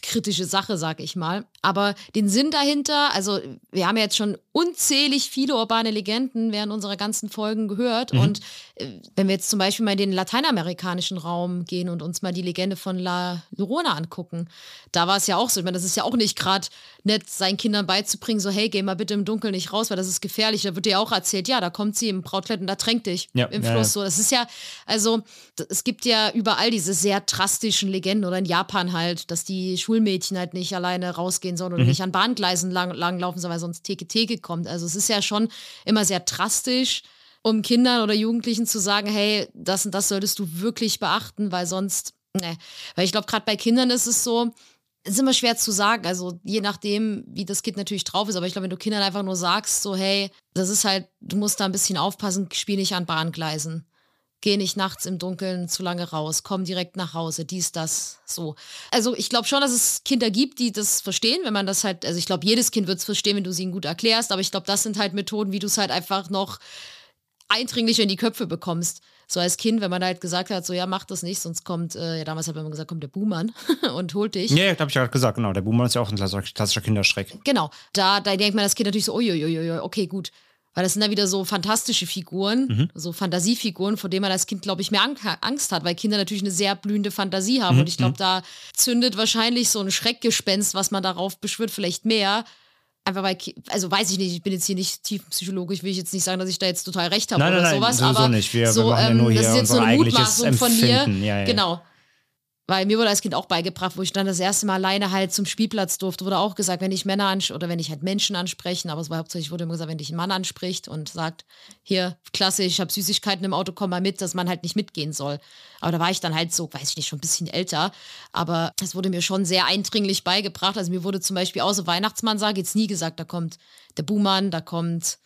kritische Sache, sag ich mal. Aber den Sinn dahinter, also wir haben ja jetzt schon unzählig viele urbane Legenden während unserer ganzen Folgen gehört. Mhm. Und äh, wenn wir jetzt zum Beispiel mal in den lateinamerikanischen Raum gehen und uns mal die Legende von La Llorona angucken, da war es ja auch so. Ich meine, das ist ja auch nicht gerade nett, seinen Kindern beizubringen, so hey, geh mal bitte im Dunkeln nicht raus, weil das ist gefährlich. Da wird dir auch erzählt, ja, da kommt sie im Brautkleid und da tränkt dich ja, im ja, Fluss. So, das ist ja, also es gibt ja überall diese sehr drastischen Legenden oder in Japan halt, dass die Schulmädchen halt nicht alleine rausgehen sollen oder mhm. nicht an Bahngleisen lang, langlaufen sollen, weil sonst Teke Teke kommt. Also es ist ja schon immer sehr drastisch, um Kindern oder Jugendlichen zu sagen, hey, das und das solltest du wirklich beachten, weil sonst, ne. Weil ich glaube, gerade bei Kindern ist es so, es ist immer schwer zu sagen, also je nachdem, wie das Kind natürlich drauf ist, aber ich glaube, wenn du Kindern einfach nur sagst, so, hey, das ist halt, du musst da ein bisschen aufpassen, spiel nicht an Bahngleisen geh nicht nachts im Dunkeln zu lange raus, komm direkt nach Hause, dies, das, so. Also ich glaube schon, dass es Kinder gibt, die das verstehen, wenn man das halt, also ich glaube, jedes Kind wird es verstehen, wenn du sie ihnen gut erklärst, aber ich glaube, das sind halt Methoden, wie du es halt einfach noch eindringlicher in die Köpfe bekommst. So als Kind, wenn man halt gesagt hat, so ja, mach das nicht, sonst kommt, äh, ja, damals hat man gesagt, kommt der Buhmann *laughs* und holt dich. Ja, habe ich ja gesagt, genau. Der Buhmann ist ja auch ein klassischer Kinderschreck. Genau. Da, da denkt man das Kind natürlich so, uiuiui, okay, gut. Weil das sind dann wieder so fantastische Figuren, mhm. so Fantasiefiguren, vor denen man als Kind, glaube ich, mehr Angst hat, weil Kinder natürlich eine sehr blühende Fantasie haben. Mhm. Und ich glaube, mhm. da zündet wahrscheinlich so ein Schreckgespenst, was man darauf beschwört, vielleicht mehr. Einfach weil, also weiß ich nicht, ich bin jetzt hier nicht tiefenpsychologisch, will ich jetzt nicht sagen, dass ich da jetzt total recht habe oder nein, sowas. Nein, aber nicht. Wir, so, wir ja ähm, das ist jetzt so eine Mutmaßung von mir. Ja, ja. Genau. Weil mir wurde als Kind auch beigebracht, wo ich dann das erste Mal alleine halt zum Spielplatz durfte, wurde auch gesagt, wenn ich Männer oder wenn ich halt Menschen ansprechen, aber es war hauptsächlich wurde immer gesagt, wenn dich ein Mann anspricht und sagt, hier, klasse, ich habe Süßigkeiten im Auto, komm mal mit, dass man halt nicht mitgehen soll. Aber da war ich dann halt so, weiß ich nicht, schon ein bisschen älter. Aber es wurde mir schon sehr eindringlich beigebracht. Also mir wurde zum Beispiel außer Weihnachtsmann sage jetzt nie gesagt, da kommt der Buhmann, da kommt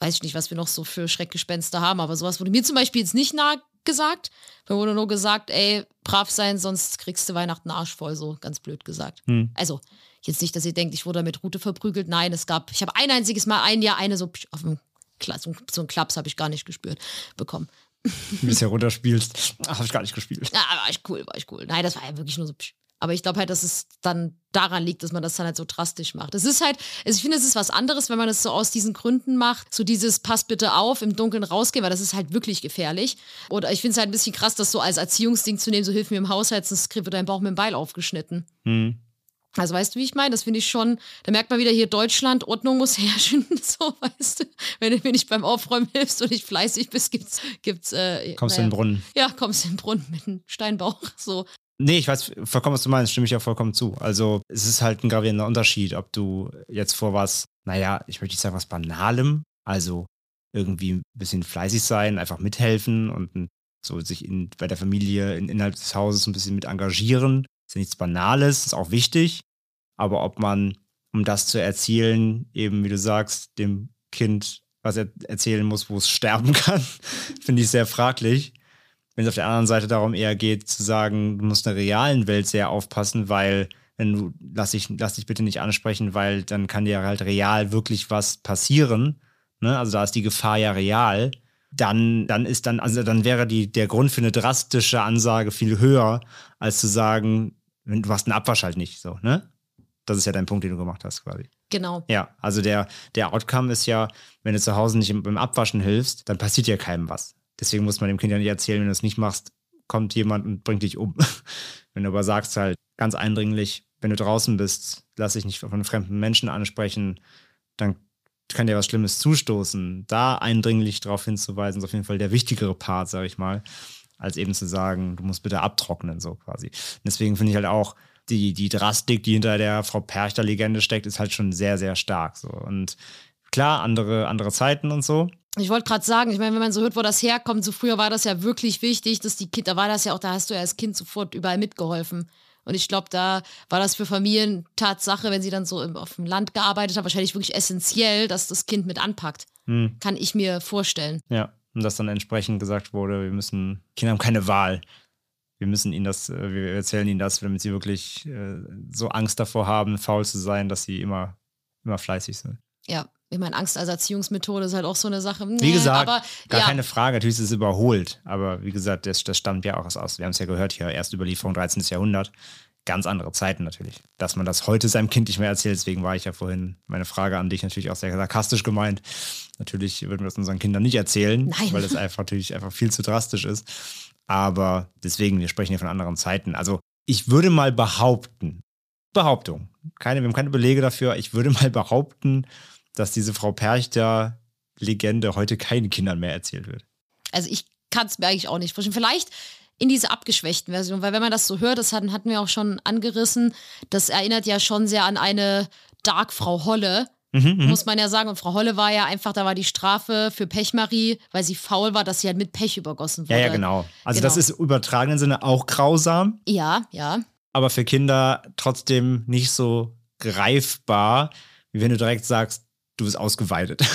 weiß ich nicht, was wir noch so für Schreckgespenster haben, aber sowas wurde mir zum Beispiel jetzt nicht nahe gesagt. Mir wurde nur gesagt, ey, brav sein, sonst kriegst du Weihnachten Arsch voll, so ganz blöd gesagt. Hm. Also, jetzt nicht, dass ihr denkt, ich wurde mit Rute verprügelt. Nein, es gab, ich habe ein einziges Mal ein Jahr eine so auf dem so, so einen Klaps habe ich gar nicht gespürt bekommen. Wie du es herunterspielst. Habe ich gar nicht gespielt. Ja, war ich cool, war ich cool. Nein, das war ja wirklich nur so. Aber ich glaube halt, dass es dann daran liegt, dass man das dann halt so drastisch macht. Es ist halt, also ich finde, es ist was anderes, wenn man das so aus diesen Gründen macht. So dieses Pass bitte auf, im Dunkeln rausgehen, weil das ist halt wirklich gefährlich. Oder ich finde es halt ein bisschen krass, das so als Erziehungsding zu nehmen, so hilf mir im Haushalt, sonst wird dein Bauch mit dem Beil aufgeschnitten. Mhm. Also weißt du, wie ich meine? Das finde ich schon, da merkt man wieder hier Deutschland, Ordnung muss herrschen, *laughs* so weißt du. Wenn du mir nicht beim Aufräumen hilfst und nicht fleißig bist, gibt's, gibt's, äh, Kommst naja, in den Brunnen. Ja, kommst in den Brunnen mit einem Steinbauch, so. Nee, ich weiß vollkommen, was du meinst, stimme ich ja vollkommen zu. Also es ist halt ein gravierender Unterschied, ob du jetzt vor was, naja, ich möchte nicht sagen was Banalem, also irgendwie ein bisschen fleißig sein, einfach mithelfen und so sich in, bei der Familie in, innerhalb des Hauses ein bisschen mit engagieren. Ist ja nichts Banales, ist auch wichtig. Aber ob man, um das zu erzielen, eben, wie du sagst, dem Kind was er erzählen muss, wo es *laughs* sterben kann, finde ich sehr fraglich. Wenn es auf der anderen Seite darum eher geht, zu sagen, du musst in der realen Welt sehr aufpassen, weil wenn du, lass dich, lass dich bitte nicht ansprechen, weil dann kann dir halt real wirklich was passieren. Ne? Also da ist die Gefahr ja real. Dann, dann ist dann, also dann wäre die, der Grund für eine drastische Ansage viel höher, als zu sagen, du hast einen Abwasch halt nicht, so, ne? Das ist ja dein Punkt, den du gemacht hast, quasi. Genau. Ja, also der, der Outcome ist ja, wenn du zu Hause nicht beim Abwaschen hilfst, dann passiert ja keinem was. Deswegen muss man dem Kind ja nicht erzählen, wenn du es nicht machst, kommt jemand und bringt dich um. *laughs* wenn du aber sagst halt ganz eindringlich, wenn du draußen bist, lass dich nicht von fremden Menschen ansprechen, dann kann dir was Schlimmes zustoßen. Da eindringlich darauf hinzuweisen, ist auf jeden Fall der wichtigere Part, sag ich mal, als eben zu sagen, du musst bitte abtrocknen, so quasi. Deswegen finde ich halt auch, die, die Drastik, die hinter der Frau Perchter-Legende steckt, ist halt schon sehr, sehr stark. So. Und klar, andere, andere Zeiten und so. Ich wollte gerade sagen, ich meine, wenn man so hört, wo das herkommt, so früher war das ja wirklich wichtig, dass die Kinder, da war das ja auch, da hast du ja als Kind sofort überall mitgeholfen. Und ich glaube, da war das für Familien Tatsache, wenn sie dann so im, auf dem Land gearbeitet haben, wahrscheinlich wirklich essentiell, dass das Kind mit anpackt. Hm. Kann ich mir vorstellen. Ja, und dass dann entsprechend gesagt wurde, wir müssen, Kinder haben keine Wahl wir müssen ihnen das, äh, wir erzählen ihnen das, damit sie wirklich äh, so Angst davor haben, faul zu sein, dass sie immer, immer fleißig sind. Ja, ich meine, Angst als Erziehungsmethode ist halt auch so eine Sache. Nee, wie gesagt, aber, gar ja. keine Frage, natürlich ist es überholt, aber wie gesagt, das, das stammt ja auch aus, wir haben es ja gehört hier, erste Überlieferung 13. Jahrhundert, ganz andere Zeiten natürlich. Dass man das heute seinem Kind nicht mehr erzählt, deswegen war ich ja vorhin meine Frage an dich natürlich auch sehr sarkastisch gemeint. Natürlich würden wir das unseren Kindern nicht erzählen, Nein. weil es einfach natürlich einfach viel zu drastisch ist. Aber deswegen, wir sprechen ja von anderen Zeiten. Also ich würde mal behaupten, Behauptung, keine, wir haben keine Belege dafür, ich würde mal behaupten, dass diese Frau Perchter Legende heute keinen Kindern mehr erzählt wird. Also ich kann es mir eigentlich auch nicht vorstellen. Vielleicht in dieser abgeschwächten Version, weil wenn man das so hört, das hatten, hatten wir auch schon angerissen, das erinnert ja schon sehr an eine Dark Frau Holle, Mhm, mhm, muss man ja sagen. Und Frau Holle war ja einfach, da war die Strafe für Pechmarie, weil sie faul war, dass sie halt mit Pech übergossen wurde. Ja, ja, genau. Also genau. das ist im übertragenen Sinne auch grausam. Ja, ja. Aber für Kinder trotzdem nicht so greifbar, wie wenn du direkt sagst, du bist ausgeweidet. *laughs*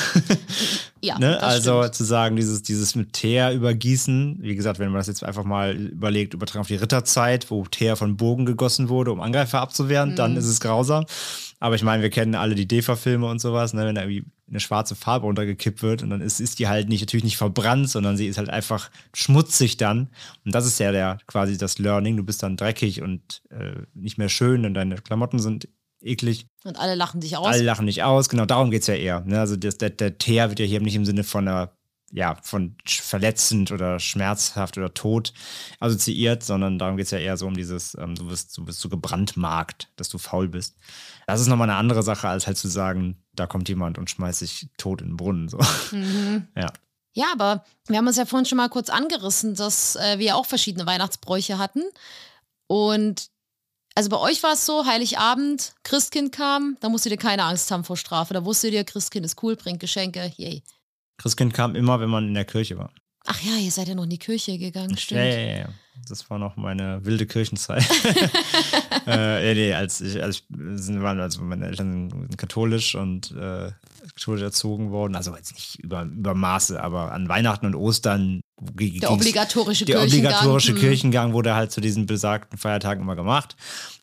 Ja, ne? Also stimmt. zu sagen, dieses, dieses mit Teer übergießen, wie gesagt, wenn man das jetzt einfach mal überlegt, übertragen auf die Ritterzeit, wo Teer von Bogen gegossen wurde, um Angreifer abzuwehren, mhm. dann ist es grausam. Aber ich meine, wir kennen alle die DEFA-Filme und sowas, ne? wenn da irgendwie eine schwarze Farbe runtergekippt wird und dann ist, ist die halt nicht, natürlich nicht verbrannt, sondern sie ist halt einfach schmutzig dann. Und das ist ja der quasi das Learning. Du bist dann dreckig und äh, nicht mehr schön und deine Klamotten sind eklig. Und alle lachen dich aus. Alle lachen dich aus, genau darum geht es ja eher. Ne? Also das, der, der Teer wird ja hier nicht im Sinne von einer ja, von verletzend oder schmerzhaft oder tot assoziiert, sondern darum geht es ja eher so um dieses, ähm, du wirst, du bist so gebrandmarkt, dass du faul bist. Das ist nochmal eine andere Sache, als halt zu sagen, da kommt jemand und schmeißt sich tot in den Brunnen. So. Mhm. *laughs* Ja. Ja, aber wir haben uns ja vorhin schon mal kurz angerissen, dass äh, wir auch verschiedene Weihnachtsbräuche hatten. Und also bei euch war es so, Heiligabend, Christkind kam, da musstet ihr keine Angst haben vor Strafe. Da wusstet ihr, Christkind ist cool, bringt Geschenke, yay. Christkind kam immer, wenn man in der Kirche war. Ach ja, ihr seid ja noch in die Kirche gegangen, stimmt. Ja, ja, ja. Das war noch meine wilde Kirchenzeit. *laughs* äh, ja, nee, als ich, als ich waren, also meine Eltern sind katholisch und äh, katholisch erzogen worden. Also jetzt nicht über, über Maße, aber an Weihnachten und Ostern. Der obligatorische der Kirchengang. Der obligatorische hm. Kirchengang wurde halt zu diesen besagten Feiertagen immer gemacht.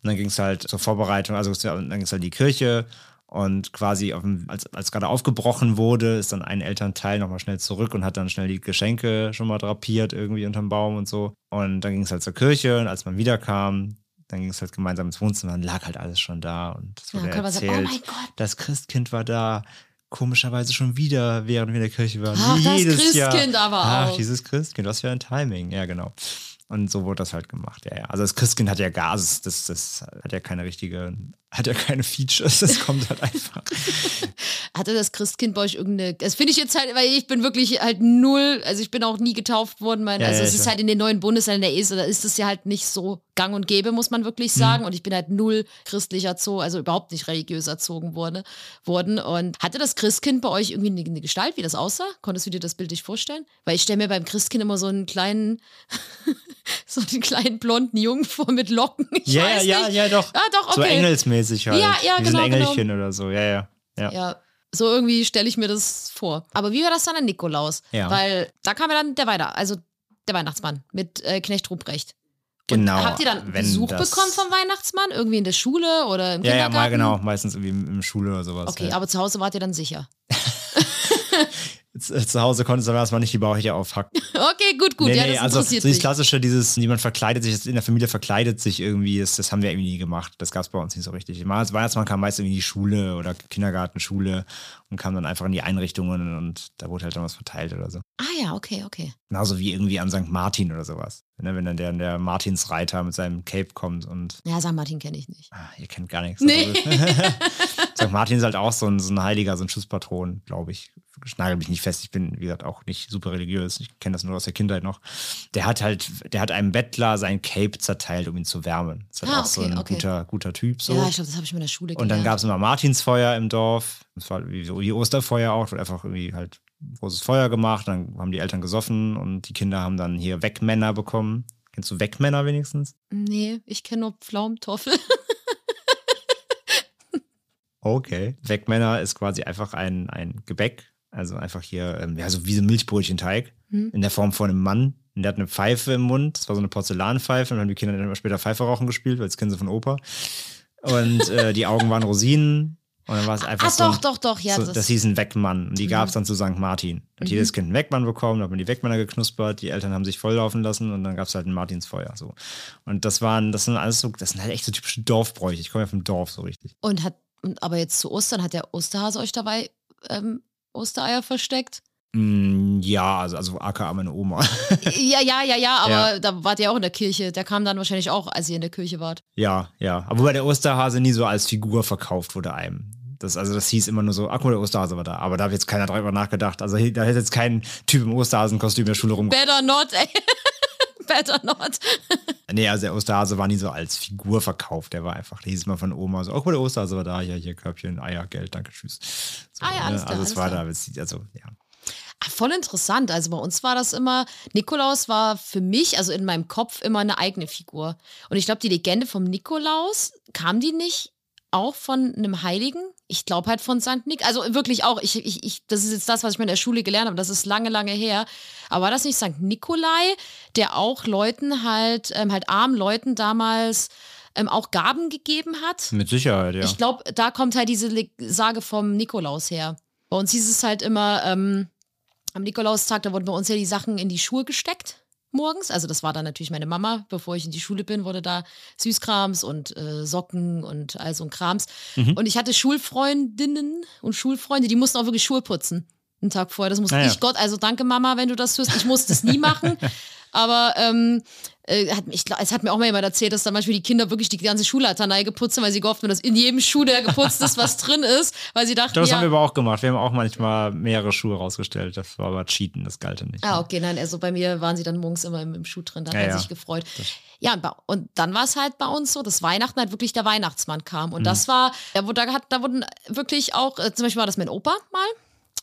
Und dann ging es halt zur Vorbereitung, also dann ging es halt in die Kirche und quasi, dem, als, als gerade aufgebrochen wurde, ist dann ein Elternteil nochmal schnell zurück und hat dann schnell die Geschenke schon mal drapiert, irgendwie unterm Baum und so. Und dann ging es halt zur Kirche und als man wiederkam, dann ging es halt gemeinsam ins Wohnzimmer, dann lag halt alles schon da und es wurde ja, erzählt, sagen, oh das Christkind war da, komischerweise schon wieder, während wir in der Kirche waren. Ach, Jedes das Christkind Jahr. aber auch. Ach, dieses Christkind, was für ein Timing. Ja, genau. Und so wurde das halt gemacht, ja, ja. Also das Christkind hat ja Gas, das, das hat ja keine richtige, hat ja keine Features, das kommt halt einfach. *laughs* Hatte das Christkind bei euch irgendeine, das finde ich jetzt halt, weil ich bin wirklich halt null, also ich bin auch nie getauft worden, mein, ja, also ja, es ist halt in den neuen Bundesländern der ESA, da ist es ja halt nicht so gang und gäbe, muss man wirklich sagen. Und ich bin halt null christlich erzogen, also überhaupt nicht religiös erzogen wurde, worden. Und hatte das Christkind bei euch irgendwie eine, eine Gestalt, wie das aussah? Konntest du dir das Bild nicht vorstellen? Weil ich stelle mir beim Christkind immer so einen kleinen, *laughs* so einen kleinen blonden Jungen vor mit Locken. Ich ja, weiß ja, nicht. ja, doch. Ah, doch, okay. So engelsmäßig halt. Ja, ja, Wie so genau, ein genau. Engelchen oder so. Ja, ja. Ja. Ja, so irgendwie stelle ich mir das vor. Aber wie war das dann an Nikolaus? Ja. Weil da kam ja dann der Weiter, also der Weihnachtsmann mit äh, Knecht Ruprecht. Und Genau. Habt ihr dann Besuch bekommen vom Weihnachtsmann? Irgendwie in der Schule oder im Ja, ja, Kindergarten? mal genau. Meistens irgendwie im, im Schule oder sowas. Okay, ja. aber zu Hause wart ihr dann sicher. *laughs* Z- Zu Hause konntest du aber erstmal nicht die Bauchhecke aufhacken. *laughs* Okay, gut, gut. nee, ja, nee, das also dieses klassische, dieses, jemand verkleidet sich, in der Familie verkleidet sich irgendwie, das, das haben wir irgendwie nie gemacht. Das gab es bei uns nicht so richtig. Als Weihnachtsmann kam meist irgendwie in die Schule oder Kindergarten, Schule und kam dann einfach in die Einrichtungen und da wurde halt dann was verteilt oder so. Ah ja, okay, okay. Genauso wie irgendwie an St. Martin oder sowas. Ne, wenn dann der, der Martinsreiter mit seinem Cape kommt und Ja, St. Martin kenne ich nicht. ah, ihr kennt gar nichts. Nee. *laughs* *laughs* St. Martin ist halt auch so ein, so ein Heiliger, so ein Schutzpatron, glaube ich. Ich nagel mich nicht fest, ich bin, wie gesagt, auch nicht super religiös. Ich kenne das nur aus der Kindheit noch. Der hat halt, der hat einem Bettler sein Cape zerteilt, um ihn zu wärmen. Ist halt Ah, auch so okay, ein okay. guter, guter Typ. So. Ja, ich glaube, das habe ich mir in der Schule Und dann gelernt. gab es immer Martinsfeuer im Dorf. Das war wie so wie Osterfeuer auch. Wird einfach irgendwie halt großes Feuer gemacht. Dann haben die Eltern gesoffen und die Kinder haben dann hier Wegmänner bekommen. Kennst du Wegmänner wenigstens? Nee, ich kenne nur Pflaumentoffel. Okay. Wegmänner ist quasi einfach ein, ein Gebäck. Also einfach hier, ähm, ja, so wie so ein Milchbrötchenteig Hm. in der Form von einem Mann. Und der hat eine Pfeife im Mund. Das war so eine Porzellanpfeife. Und dann haben die Kinder dann immer später Pfeife rauchen gespielt, weil das kennen sie von Opa. Und äh, die Augen waren Rosinen. Und dann war es einfach Ah, so. doch, doch, doch. Ja, so, das, das, hieß ein Wegmann. Und die gab es dann zu St. Martin. Da hat jedes Kind einen Wegmann bekommen, da hat man die Wegmänner geknuspert, die Eltern haben sich volllaufen lassen und dann gab es halt ein Martinsfeuer. So. Und das waren, das sind alles so, das sind halt echt so typische Dorfbräuche. Ich komme ja vom Dorf so richtig. Und hat, aber jetzt zu Ostern hat der Osterhase euch dabei ähm, Ostereier versteckt? Mm, ja, also, also aka meine Oma. *laughs* ja, ja, ja, ja, aber Ja. da wart ihr auch in der Kirche. Der kam dann wahrscheinlich auch, als ihr in der Kirche wart. ja, ja. Aber wobei der Osterhase nie so als Figur verkauft wurde einem. Das, also das hieß immer nur so, ach guck der Osterhase war da. Aber da hat jetzt keiner drüber nachgedacht. Also da hätte jetzt kein Typ im Osterhasenkostüm in der Schule rum. Better not, ey. *laughs* *laughs* Better not. *laughs* Nee, also der Osterhase war nie so als Figur verkauft. Der war einfach, hieß immer von Oma so, oh, mal, der Osterhase war da, ja, hier Körbchen, Eier, Geld, danke, tschüss. So, Ah ja, alles ne? Also es war da, also ja. Ah, voll interessant. Also bei uns war das immer, Nikolaus war für mich, also in meinem Kopf, immer eine eigene Figur. Und ich glaube, die Legende vom Nikolaus, kam die nicht auch von einem Heiligen? Ich glaube halt von St. Nick. Also wirklich auch, ich, ich, ich, das ist jetzt das, was ich mir in der Schule gelernt habe. Das ist lange, lange her. Aber war das nicht St. Nikolai, der auch Leuten halt, ähm, halt armen Leuten damals ähm, auch Gaben gegeben hat? Mit Sicherheit, ja. Ich glaube, da kommt halt diese Le Sage vom Nikolaus her. Bei uns hieß es halt immer, ähm, am Nikolaustag, da wurden bei uns ja die Sachen in die Schuhe gesteckt morgens. Also das war dann natürlich meine Mama. Bevor ich in die Schule bin, wurde da Süßkrams und äh, Socken und all so ein Krams. Mhm. Und ich hatte Schulfreundinnen und Schulfreunde, die mussten auch wirklich Schuhe putzen. Einen Tag vorher. Das musste Ah ja. ich Gott, also danke Mama, wenn du das tust. Ich musste es nie machen. *laughs* Aber ähm, äh, hat, ich, es hat mir auch mal jemand erzählt, dass dann manchmal die Kinder wirklich die ganze Schulleiternei geputzt haben, weil sie gehofft haben, dass in jedem Schuh, der geputzt ist, was drin ist. Weil sie dachten, das ja, haben wir aber auch gemacht. Wir haben auch manchmal mehrere Schuhe rausgestellt. Das war aber Cheaten, das galt ja nicht. Ah, okay, nein, also bei mir waren sie dann morgens immer im, im Schuh drin, da hat Ja, man ja. sich gefreut. Ja, und dann war es halt bei uns so, dass Weihnachten halt wirklich der Weihnachtsmann kam. Und Mhm. das war, da, wurde, da, hat, da wurden wirklich auch, äh, zum Beispiel war das mein Opa mal,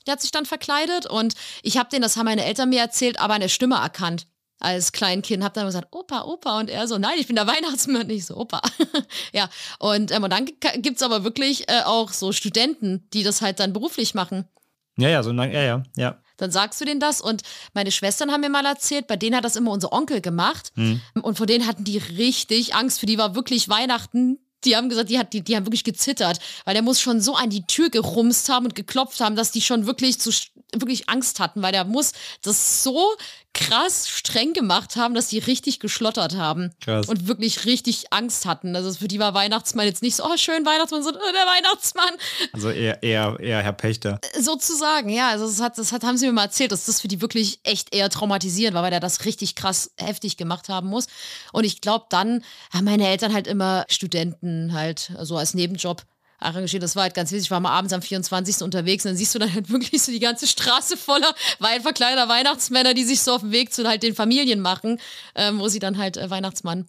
der hat sich dann verkleidet und ich habe den, das haben meine Eltern mir erzählt, aber an der Stimme erkannt. Als Kleinkind hab dann gesagt, Opa, Opa. Und er so, nein, ich bin der Weihnachtsmann. Nicht so, Opa. *laughs* ja, und, ähm, und dann gibt es aber wirklich äh, auch so Studenten, die das halt dann beruflich machen. Ja, ja, so, ja, ja, ja. Dann sagst du denen das und meine Schwestern haben mir mal erzählt, bei denen hat das immer unser Onkel gemacht Mhm. und vor denen hatten die richtig Angst, für die war wirklich Weihnachten. Die haben gesagt, die, hat, die, die haben wirklich gezittert, weil der muss schon so an die Tür gerumst haben und geklopft haben, dass die schon wirklich zu, wirklich Angst hatten, weil der muss das so krass streng gemacht haben, dass die richtig geschlottert haben Krass. und wirklich richtig Angst hatten. Also für die war Weihnachtsmann jetzt nicht so, oh schön Weihnachtsmann, sondern oh, der Weihnachtsmann Also eher, eher, eher Herr Pächter. sozusagen, ja. Also das hat, das hat, haben sie mir mal erzählt, dass das für die wirklich echt eher traumatisierend war, weil der das richtig krass heftig gemacht haben muss. Und ich glaube, dann haben meine Eltern halt immer Studenten halt so als Nebenjob arrangiert. Das war halt ganz witzig. Ich war mal abends am 24. unterwegs und dann siehst du dann halt wirklich so die ganze Straße voller weit verkleideter Weihnachtsmänner, die sich so auf den Weg zu halt den Familien machen, ähm, wo sie dann halt äh, Weihnachtsmann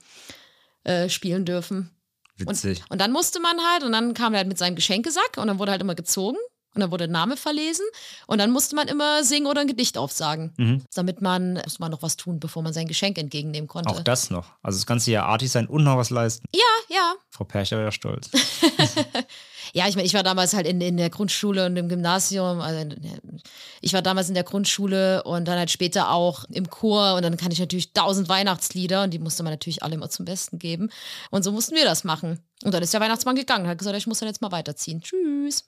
äh, spielen dürfen. Witzig. Und dann musste man halt, und dann kam er halt mit seinem Geschenkesack und dann wurde halt immer gezogen und dann wurde der Name verlesen und dann musste man immer singen oder ein Gedicht aufsagen. Mhm. Damit man, musste man noch was tun, bevor man sein Geschenk entgegennehmen konnte. Auch das noch. Also das ganze Jahr artig sein und noch was leisten. Ja, ja. Frau Percher wäre stolz. *laughs* Ja, ich meine, ich war damals halt in, in der Grundschule und im Gymnasium. Also ich war damals in der Grundschule und dann halt später auch im Chor und dann kann ich natürlich tausend Weihnachtslieder und die musste man natürlich alle immer zum Besten geben. Und so mussten wir das machen. Und dann ist der Weihnachtsmann gegangen, hat gesagt, ich muss dann jetzt mal weiterziehen. Tschüss.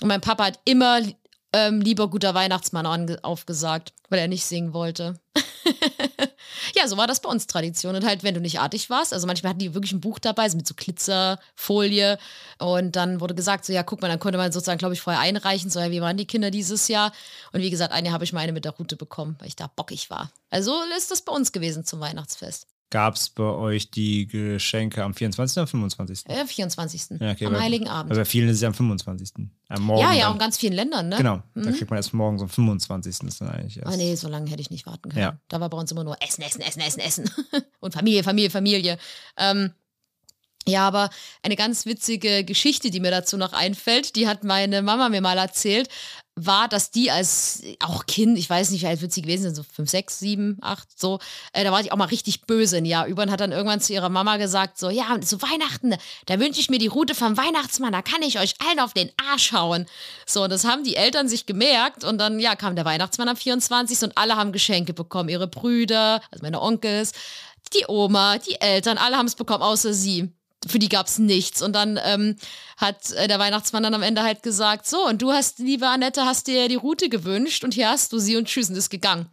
Und mein Papa hat immer ähm, lieber guter Weihnachtsmann aufgesagt, weil er nicht singen wollte. *laughs* ja, so war das bei uns Tradition. Und halt, wenn du nicht artig warst, also manchmal hatten die wirklich ein Buch dabei, so mit so Glitzerfolie. Und dann wurde gesagt, so ja, guck mal, dann konnte man sozusagen, glaube ich, vorher einreichen, so ja, wie waren die Kinder dieses Jahr? Und wie gesagt, eine habe ich meine mit der Route bekommen, weil ich da bockig war. Also ist das bei uns gewesen zum Weihnachtsfest. Gab es bei euch die Geschenke am 24. oder 25.? Äh, 24. Ja, okay, am weil- Heiligen Abend. Weil bei vielen ist es ja am 25. Am Morgen ja, ja, dann. in ganz vielen Ländern, ne? Genau, da Mhm. kriegt man erst morgen so am 25. ist dann eigentlich erst. Ah nee, so lange hätte ich nicht warten können. Ja. Da war bei uns immer nur Essen, Essen, Essen, Essen, Essen. *laughs* Und Familie, Familie, Familie. Ähm, ja, aber eine ganz witzige Geschichte, die mir dazu noch einfällt, die hat meine Mama mir mal erzählt, war, dass die als auch Kind, ich weiß nicht, wie alt wird sie gewesen sein, so fünf, sechs, sieben, acht, so, äh, da war ich auch mal richtig böse ein Jahr über und hat dann irgendwann zu ihrer Mama gesagt, so, ja, zu Weihnachten, da wünsche ich mir die Route vom Weihnachtsmann, da kann ich euch allen auf den Arsch hauen. So, und das haben die Eltern sich gemerkt und dann, ja, kam der Weihnachtsmann am 24. und alle haben Geschenke bekommen, ihre Brüder, also meine Onkels, die Oma, die Eltern, alle haben es bekommen, außer sie. Für die gab es nichts. Und dann ähm, hat äh, der Weihnachtsmann dann am Ende halt gesagt: So, und du hast, liebe Annette, hast dir die Route gewünscht und hier hast du sie und tschüss und ist gegangen.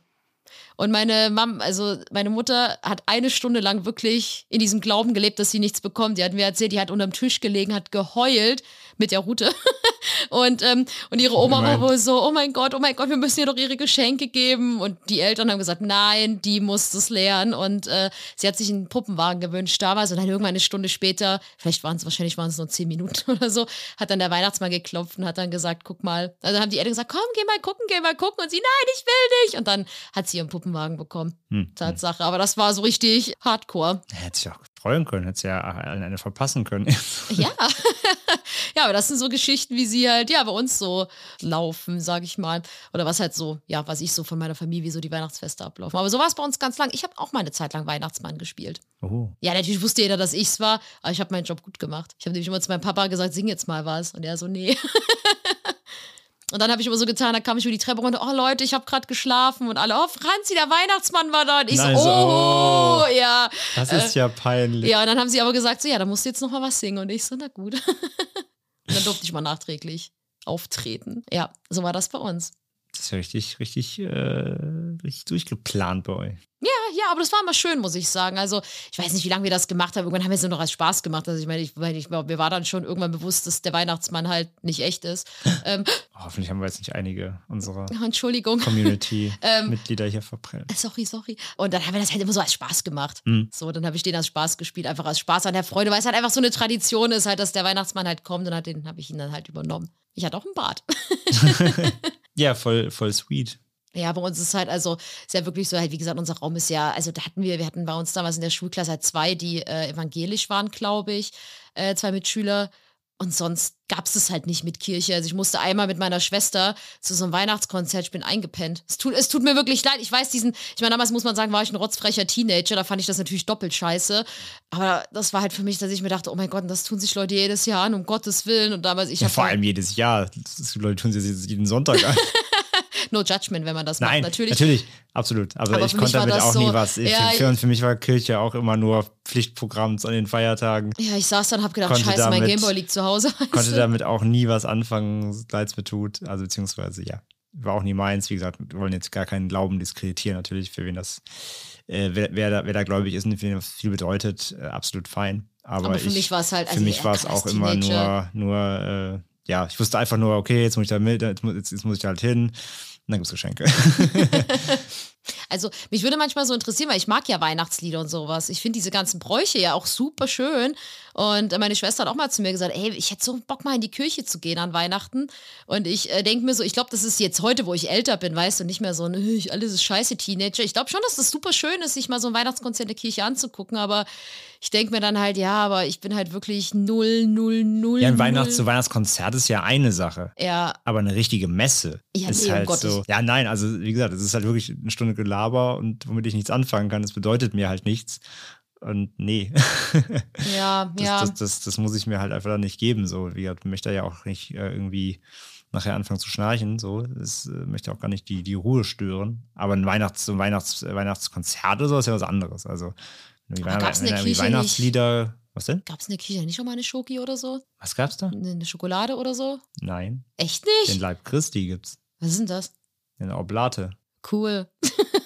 Und meine Mom, also meine Mutter hat eine Stunde lang wirklich in diesem Glauben gelebt, dass sie nichts bekommt. Die hat mir erzählt, die hat unterm Tisch gelegen, hat geheult mit der Route. *laughs* und, ähm, und ihre Oma war wohl so, oh mein Gott, oh mein Gott, wir müssen ihr doch ihre Geschenke geben. Und die Eltern haben gesagt, nein, die muss das lernen. Und äh, sie hat sich einen Puppenwagen gewünscht damals und dann irgendwann eine Stunde später, vielleicht waren es wahrscheinlich waren es nur zehn Minuten *laughs* oder so, hat dann der Weihnachtsmann geklopft und hat dann gesagt, guck mal. Also haben die Eltern gesagt, komm, geh mal gucken, geh mal gucken. Und sie, nein, ich will nicht. Und dann hat sie ihren Puppenwagen bekommen. Hm. Tatsache. Aber das war so richtig hardcore. Hätte sich auch freuen können, hätte sich ja eine verpassen können. *laughs* Ja. *laughs* ja, aber das sind so Geschichten, wie sie halt, ja, bei uns so laufen, sag ich mal. Oder was halt so, ja, was ich so von meiner Familie, wie so die Weihnachtsfeste ablaufen. Aber so war es bei uns ganz lang. Ich habe auch mal eine Zeit lang Weihnachtsmann gespielt. Oh. Ja, natürlich wusste jeder, dass ich's war, aber ich habe meinen Job gut gemacht. Ich habe nämlich immer zu meinem Papa gesagt, sing jetzt mal was. Und er so, nee. *laughs* Und dann habe ich immer so getan, da kam ich über die Treppe runter, oh Leute, ich habe gerade geschlafen und alle, oh Franzi, der Weihnachtsmann war da. Und ich Nein, so, oh, oh. ja. Das ist ja peinlich. Ja, und dann haben sie aber gesagt, so, ja, da musst du jetzt noch mal was singen. Und ich so, na gut. *laughs* und dann durfte ich mal nachträglich auftreten. Ja, so war das bei uns. Das ist ja richtig, richtig, äh, richtig durchgeplant bei euch. Ja, ja, aber das war immer schön, muss ich sagen. Also, ich weiß nicht, wie lange wir das gemacht haben. Irgendwann haben wir es nur noch als Spaß gemacht. Also, ich meine, ich, meine, ich, mir war dann schon irgendwann bewusst, dass der Weihnachtsmann halt nicht echt ist. *laughs* ähm, Hoffentlich haben wir jetzt nicht einige unserer. *laughs* Community-Mitglieder *laughs* Ähm, hier verprellt. Sorry, sorry. Und dann haben wir das halt immer so als Spaß gemacht. Mhm. So, dann habe ich den als Spaß gespielt, einfach als Spaß an der Freude, weil es halt einfach so eine Tradition ist, halt, dass der Weihnachtsmann halt kommt und hat den habe ich ihn dann halt übernommen. Ich hatte auch einen Bart. Ja, voll, voll sweet. Ja, bei uns ist halt, also, ist ja wirklich so, halt, wie gesagt, unser Raum ist ja, also da hatten wir, wir hatten bei uns damals in der Schulklasse halt zwei, die äh, evangelisch waren, glaube ich, äh, zwei Mitschüler. Und sonst gab es halt nicht mit Kirche. Also ich musste einmal mit meiner Schwester zu so einem Weihnachtskonzert, ich bin eingepennt. Es tut, es tut mir wirklich leid. Ich weiß diesen, ich meine, damals muss man sagen, war ich ein rotzfrecher Teenager, da fand ich das natürlich doppelt scheiße. Aber das war halt für mich, dass ich mir dachte, oh mein Gott, das tun sich Leute jedes Jahr an, um Gottes Willen. Und damals, ich Ja, vor halt- allem jedes Jahr. Das, Leute tun sie jetzt jeden Sonntag an. *laughs* No Judgment, wenn man das Nein, macht. natürlich. Natürlich. absolut. Aber, Aber ich konnte damit auch so- nie was. Ich, Ja, für, für mich war Kirche auch immer nur Pflichtprogramm an den Feiertagen. Ja, ich saß dann und hab gedacht, Konnte scheiße, mein damit- Gameboy liegt zu Hause. Konnte damit auch nie was anfangen, leid es mir tut. Also beziehungsweise, ja, war auch nie meins. Wie gesagt, wir wollen jetzt gar keinen Glauben diskreditieren, natürlich, für wen das, äh, wer, wer, da, wer da gläubig ist und für wen das viel bedeutet, äh, absolut fein. Aber, Aber für ich, mich war es halt, also für mich war es auch immer Teenager. nur, nur äh, ja, ich wusste einfach nur, okay, jetzt muss ich da mit, jetzt, jetzt muss ich da halt hin. Und dann gibt's Geschenke. *laughs* Also, mich würde manchmal so interessieren, weil ich mag ja Weihnachtslieder und sowas. Ich finde diese ganzen Bräuche ja auch super schön. Und meine Schwester hat auch mal zu mir gesagt, ey, ich hätte so Bock mal in die Kirche zu gehen an Weihnachten. Und ich äh, denke mir so, ich glaube, das ist jetzt heute, wo ich älter bin, weißt du, nicht mehr so, ein, ich, alles ist scheiße Teenager. Ich glaube schon, dass das super schön ist, sich mal so ein Weihnachtskonzert in der Kirche anzugucken, aber ich denke mir dann halt, ja, aber ich bin halt wirklich null, null, null. Ja, ein. Weihnachts- Weihnachtskonzert ist ja eine Sache. Ja, Aber eine richtige Messe Ja, ist nee, halt Gottes- so. Ja, nein, also wie gesagt, es ist halt wirklich eine Stunde Gelaber und womit ich nichts anfangen kann. Das bedeutet mir halt nichts. Und nee, ja, *laughs* das, ja. das, das, das muss ich mir halt einfach nicht geben. So, wie gesagt, möchte ja auch nicht äh, irgendwie nachher anfangen zu schnarchen. So, das äh, möchte auch gar nicht die, die Ruhe stören. Aber ein Weihnachts-, so ein Weihnachts-, Weihnachtskonzert oder so ist ja was anderes. Also wenn irgendwie Kirche nicht- Weihnachtslieder. Was denn? Gab es in der Kirche nicht schon mal eine Schoki oder so? Was gab's da? Eine eine Schokolade oder so? Nein. Echt Den nicht? Leib Christi gibt's. Was ist denn das? In der Oblate. Cool. *laughs*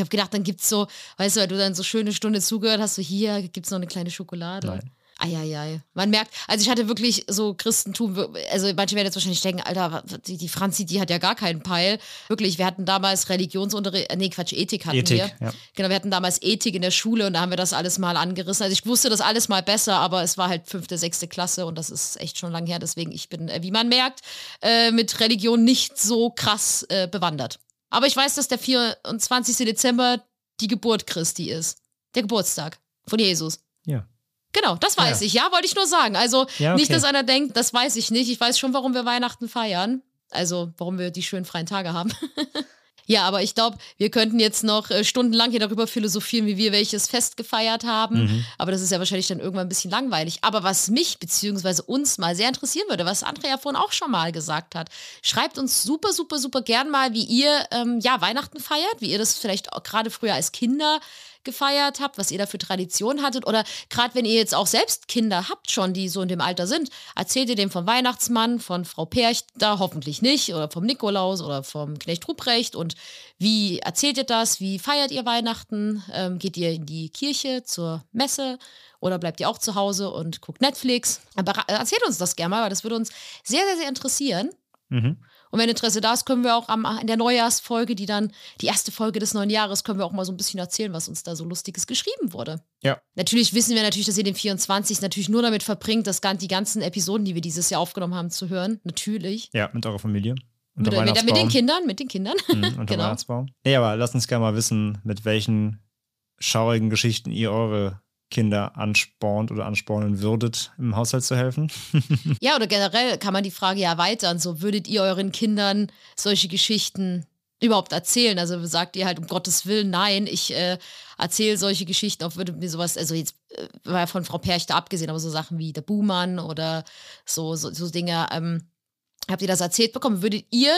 ich habe gedacht, dann gibt's so, weißt du, weil du dann so schöne Stunde zugehört hast, so hier gibt's noch eine kleine Schokolade. Nein. Eieiei. Man merkt, also ich hatte wirklich so Christentum, also manche werden jetzt wahrscheinlich denken, Alter, die, die Franzi, die hat ja gar keinen Peil. Wirklich, wir hatten damals Religionsunterricht, äh, nee, Quatsch, Ethik hatten Ethik, wir. ja. Genau, wir hatten damals Ethik in der Schule und da haben wir das alles mal angerissen. Also ich wusste das alles mal besser, aber es war halt fünfte, sechste Klasse und das ist echt schon lang her. Deswegen, ich bin, äh, wie man merkt, äh, mit Religion nicht so krass bewandert. Aber ich weiß, dass der 24. Dezember die Geburt Christi ist. Der Geburtstag von Jesus. Ja. Genau, das weiß Ja. ich. Ja, wollte ich nur sagen. Also Ja, nicht, okay. dass einer denkt, das weiß ich nicht. Ich weiß schon, warum wir Weihnachten feiern. Also, warum wir die schönen freien Tage haben. *laughs* ja, aber ich glaube, wir könnten jetzt noch äh, stundenlang hier darüber philosophieren, wie wir welches Fest gefeiert haben. Mhm. Aber das ist ja wahrscheinlich dann irgendwann ein bisschen langweilig. Aber was mich bzw. uns mal sehr interessieren würde, was Andrea vorhin auch schon mal gesagt hat, schreibt uns super, super, super gern mal, wie ihr ähm, ja Weihnachten feiert, wie ihr das vielleicht auch gerade früher als Kinder gefeiert habt, was ihr da für Traditionen hattet? Oder gerade wenn ihr jetzt auch selbst Kinder habt schon, die so in dem Alter sind, erzählt ihr dem vom Weihnachtsmann, von Frau Perchter, hoffentlich nicht, oder vom Nikolaus oder vom Knecht Ruprecht. Und wie erzählt ihr das, wie feiert ihr Weihnachten, ähm, geht ihr in die Kirche zur Messe? Oder bleibt ihr auch zu Hause und guckt Netflix, aber erzählt uns das gerne mal, weil das würde uns sehr, sehr, sehr interessieren. Mhm. Und wenn Interesse da ist, können wir auch am, in der Neujahrsfolge, die dann die erste Folge des neuen Jahres, können wir auch mal so ein bisschen erzählen, was uns da so Lustiges geschrieben wurde. Ja. Natürlich wissen wir natürlich, dass ihr den 24. natürlich nur damit verbringt, das, gan- die ganzen Episoden, die wir dieses Jahr aufgenommen haben, zu hören. Natürlich. Ja, mit eurer Familie. Mit, mit, mit den. Kindern, mit den Kindern. Mhm, unter *laughs* Genau. Weihnachtsbaum. Nee, aber lasst uns gerne mal wissen, mit welchen schaurigen Geschichten ihr eure Kinder anspornt oder anspornen würdet, im Haushalt zu helfen. *laughs* Ja, oder generell kann man die Frage ja erweitern. So, würdet ihr euren Kindern solche Geschichten überhaupt erzählen? Also sagt ihr halt um Gottes Willen, nein, ich äh, erzähle solche Geschichten, auch würde mir sowas, also jetzt äh, von Frau Perchter abgesehen, aber so Sachen wie der Buhmann oder so, so, so Dinge, ähm, Habt ihr das erzählt bekommen? Würdet ihr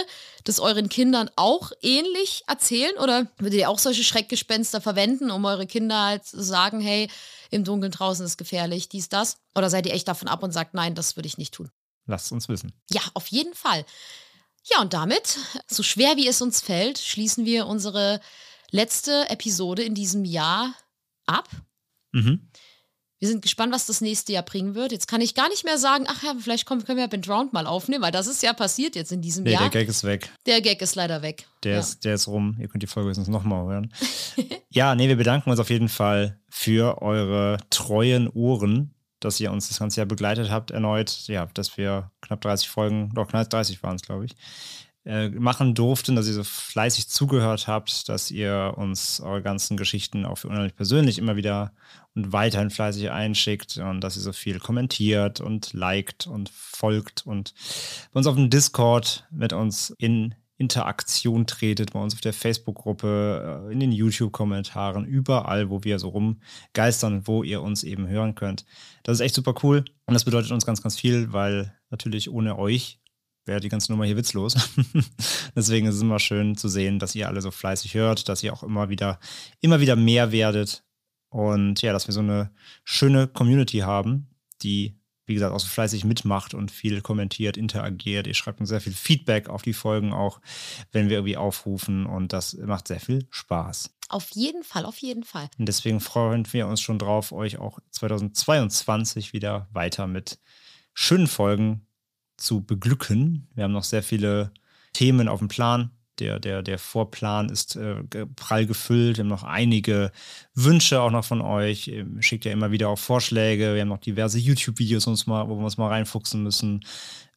das euren Kindern auch ähnlich erzählen oder würdet ihr auch solche Schreckgespenster verwenden, um eure Kinder halt zu sagen, hey, im Dunkeln draußen ist gefährlich, dies, das? Oder seid ihr echt davon ab und sagt, nein, das würde ich nicht tun? Lasst uns wissen. Ja, auf jeden Fall. Ja, und damit, so schwer wie es uns fällt, schließen wir unsere letzte Episode in diesem Jahr ab. Mhm. Wir sind gespannt, was das nächste Jahr bringen wird. Jetzt kann ich gar nicht mehr sagen, ach ja, vielleicht können wir Ben Drowned mal aufnehmen, weil das ist ja passiert jetzt in diesem Nee, Jahr. der Gag ist weg. Der Gag ist leider weg. Der, ja. ist, der ist rum. Ihr könnt die Folge höchstens nochmal hören. *laughs* ja, nee, wir bedanken uns auf jeden Fall für eure treuen Ohren, dass ihr uns das ganze Jahr begleitet habt, erneut. Ja, dass wir knapp 30 Folgen, doch knapp 30 waren es, glaube ich, äh, machen durften, dass ihr so fleißig zugehört habt, dass ihr uns eure ganzen Geschichten auch für unheimlich persönlich immer wieder und weiterhin fleißig einschickt und dass ihr so viel kommentiert und liked und folgt und bei uns auf dem Discord mit uns in Interaktion tretet, bei uns auf der Facebook-Gruppe, äh, in den YouTube-Kommentaren, überall, wo wir so rumgeistern, wo ihr uns eben hören könnt. Das ist echt super cool und das bedeutet uns ganz, ganz viel, weil natürlich ohne euch wäre die ganze Nummer hier witzlos. *laughs* Deswegen ist es immer schön zu sehen, dass ihr alle so fleißig hört, dass ihr auch immer wieder, immer wieder mehr werdet und ja, dass wir so eine schöne Community haben, die wie gesagt, auch so fleißig mitmacht und viel kommentiert, interagiert. Ihr schreibt uns sehr viel Feedback auf die Folgen auch, wenn wir irgendwie aufrufen und das macht sehr viel Spaß. Auf jeden Fall, auf jeden Fall. Und deswegen freuen wir uns schon drauf, euch auch 2022 wieder weiter mit schönen Folgen zu beglücken. Wir haben noch sehr viele Themen auf dem Plan, der, der, der Vorplan ist äh, prall gefüllt. Wir haben noch einige Wünsche auch noch von euch. Schickt ja immer wieder auch Vorschläge. Wir haben noch diverse YouTube-Videos, wo wir uns mal reinfuchsen müssen.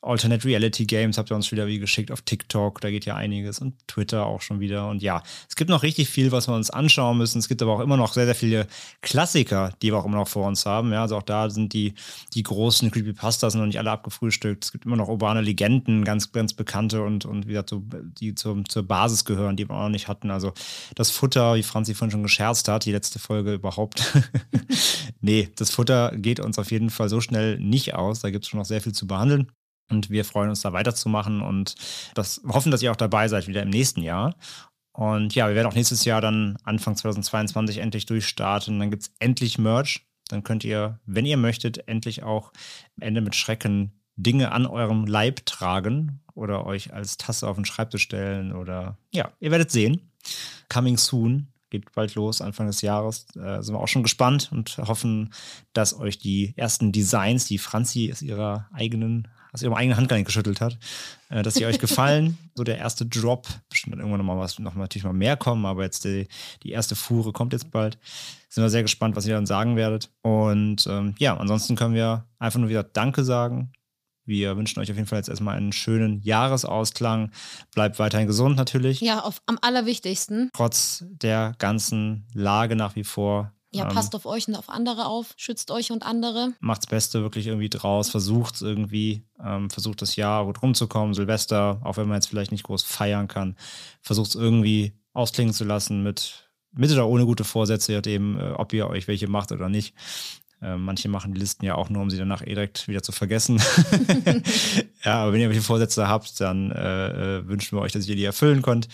Alternate Reality Games habt ihr uns wieder wie geschickt auf TikTok, da geht ja einiges und Twitter auch schon wieder. Und ja, es gibt noch richtig viel, was wir uns anschauen müssen. Es gibt aber auch immer noch sehr, sehr viele Klassiker, die wir auch immer noch vor uns haben. Ja, also auch da sind die, die großen Creepypastas noch nicht alle abgefrühstückt. Es gibt immer noch urbane Legenden, ganz, ganz bekannte und, und wieder so, die zur, zur Basis gehören, die wir auch noch nicht hatten. Also das Futter, wie Franzi vorhin schon gescherzt hat, die letzte Folge überhaupt. *laughs* nee, das Futter geht uns auf jeden Fall so schnell nicht aus. Da gibt es schon noch sehr viel zu behandeln. Und wir freuen uns da weiterzumachen und das, hoffen, dass ihr auch dabei seid wieder im nächsten Jahr. Und ja, wir werden auch nächstes Jahr dann Anfang 2022 endlich durchstarten. Dann gibt es endlich Merch. Dann könnt ihr, wenn ihr möchtet, endlich auch am Ende mit Schrecken Dinge an eurem Leib tragen oder euch als Tasse auf den Schreibtisch stellen oder ja, ihr werdet sehen. Coming soon geht bald los, Anfang des Jahres. Äh, sind wir auch schon gespannt und hoffen, dass euch die ersten Designs, die Franzi aus ihrer eigenen aus ihrem eigenen Handgelenk geschüttelt hat, äh, dass sie euch *laughs* gefallen. so der erste Drop, bestimmt dann irgendwann nochmal was, noch natürlich mal mehr kommen, aber jetzt die, die erste Fuhre kommt jetzt bald. Sind wir sehr gespannt, was ihr dann sagen werdet. Und ähm, ja, ansonsten können wir einfach nur wieder Danke sagen. Wir wünschen euch auf jeden Fall jetzt erstmal einen schönen Jahresausklang. Bleibt weiterhin gesund natürlich. Ja, auf, am allerwichtigsten. Trotz der ganzen Lage nach wie vor ja, ähm, passt auf euch und auf andere auf, schützt euch und andere. Macht's Beste wirklich irgendwie draus, versucht irgendwie, ähm, versucht das Jahr gut rumzukommen, Silvester, auch wenn man jetzt vielleicht nicht groß feiern kann, versucht es irgendwie ausklingen zu lassen mit, mit oder ohne gute Vorsätze, je nachdem, äh, ob ihr euch welche macht oder nicht. Äh, manche machen die Listen ja auch nur, um sie danach eh direkt wieder zu vergessen. *laughs* *laughs* ja, aber wenn ihr welche Vorsätze habt, dann äh, äh, wünschen wir euch, dass ihr die erfüllen könnt.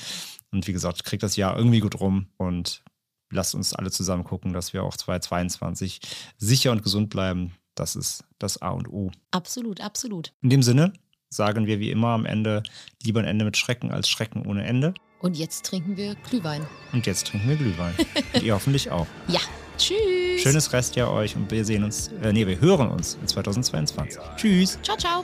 Und wie gesagt, kriegt das Jahr irgendwie gut rum und lasst uns alle zusammen gucken, dass wir auch 2022 sicher und gesund bleiben. Das ist das A und O. Absolut, absolut. In dem Sinne sagen wir wie immer am Ende lieber ein Ende mit Schrecken als Schrecken ohne Ende. Und jetzt trinken wir Glühwein. Und jetzt trinken wir Glühwein. *laughs* und ihr hoffentlich auch. Ja. Tschüss. Schönes Restjahr euch und wir sehen uns, äh, nee, wir hören uns in 2022. Tschüss. Ciao, ciao.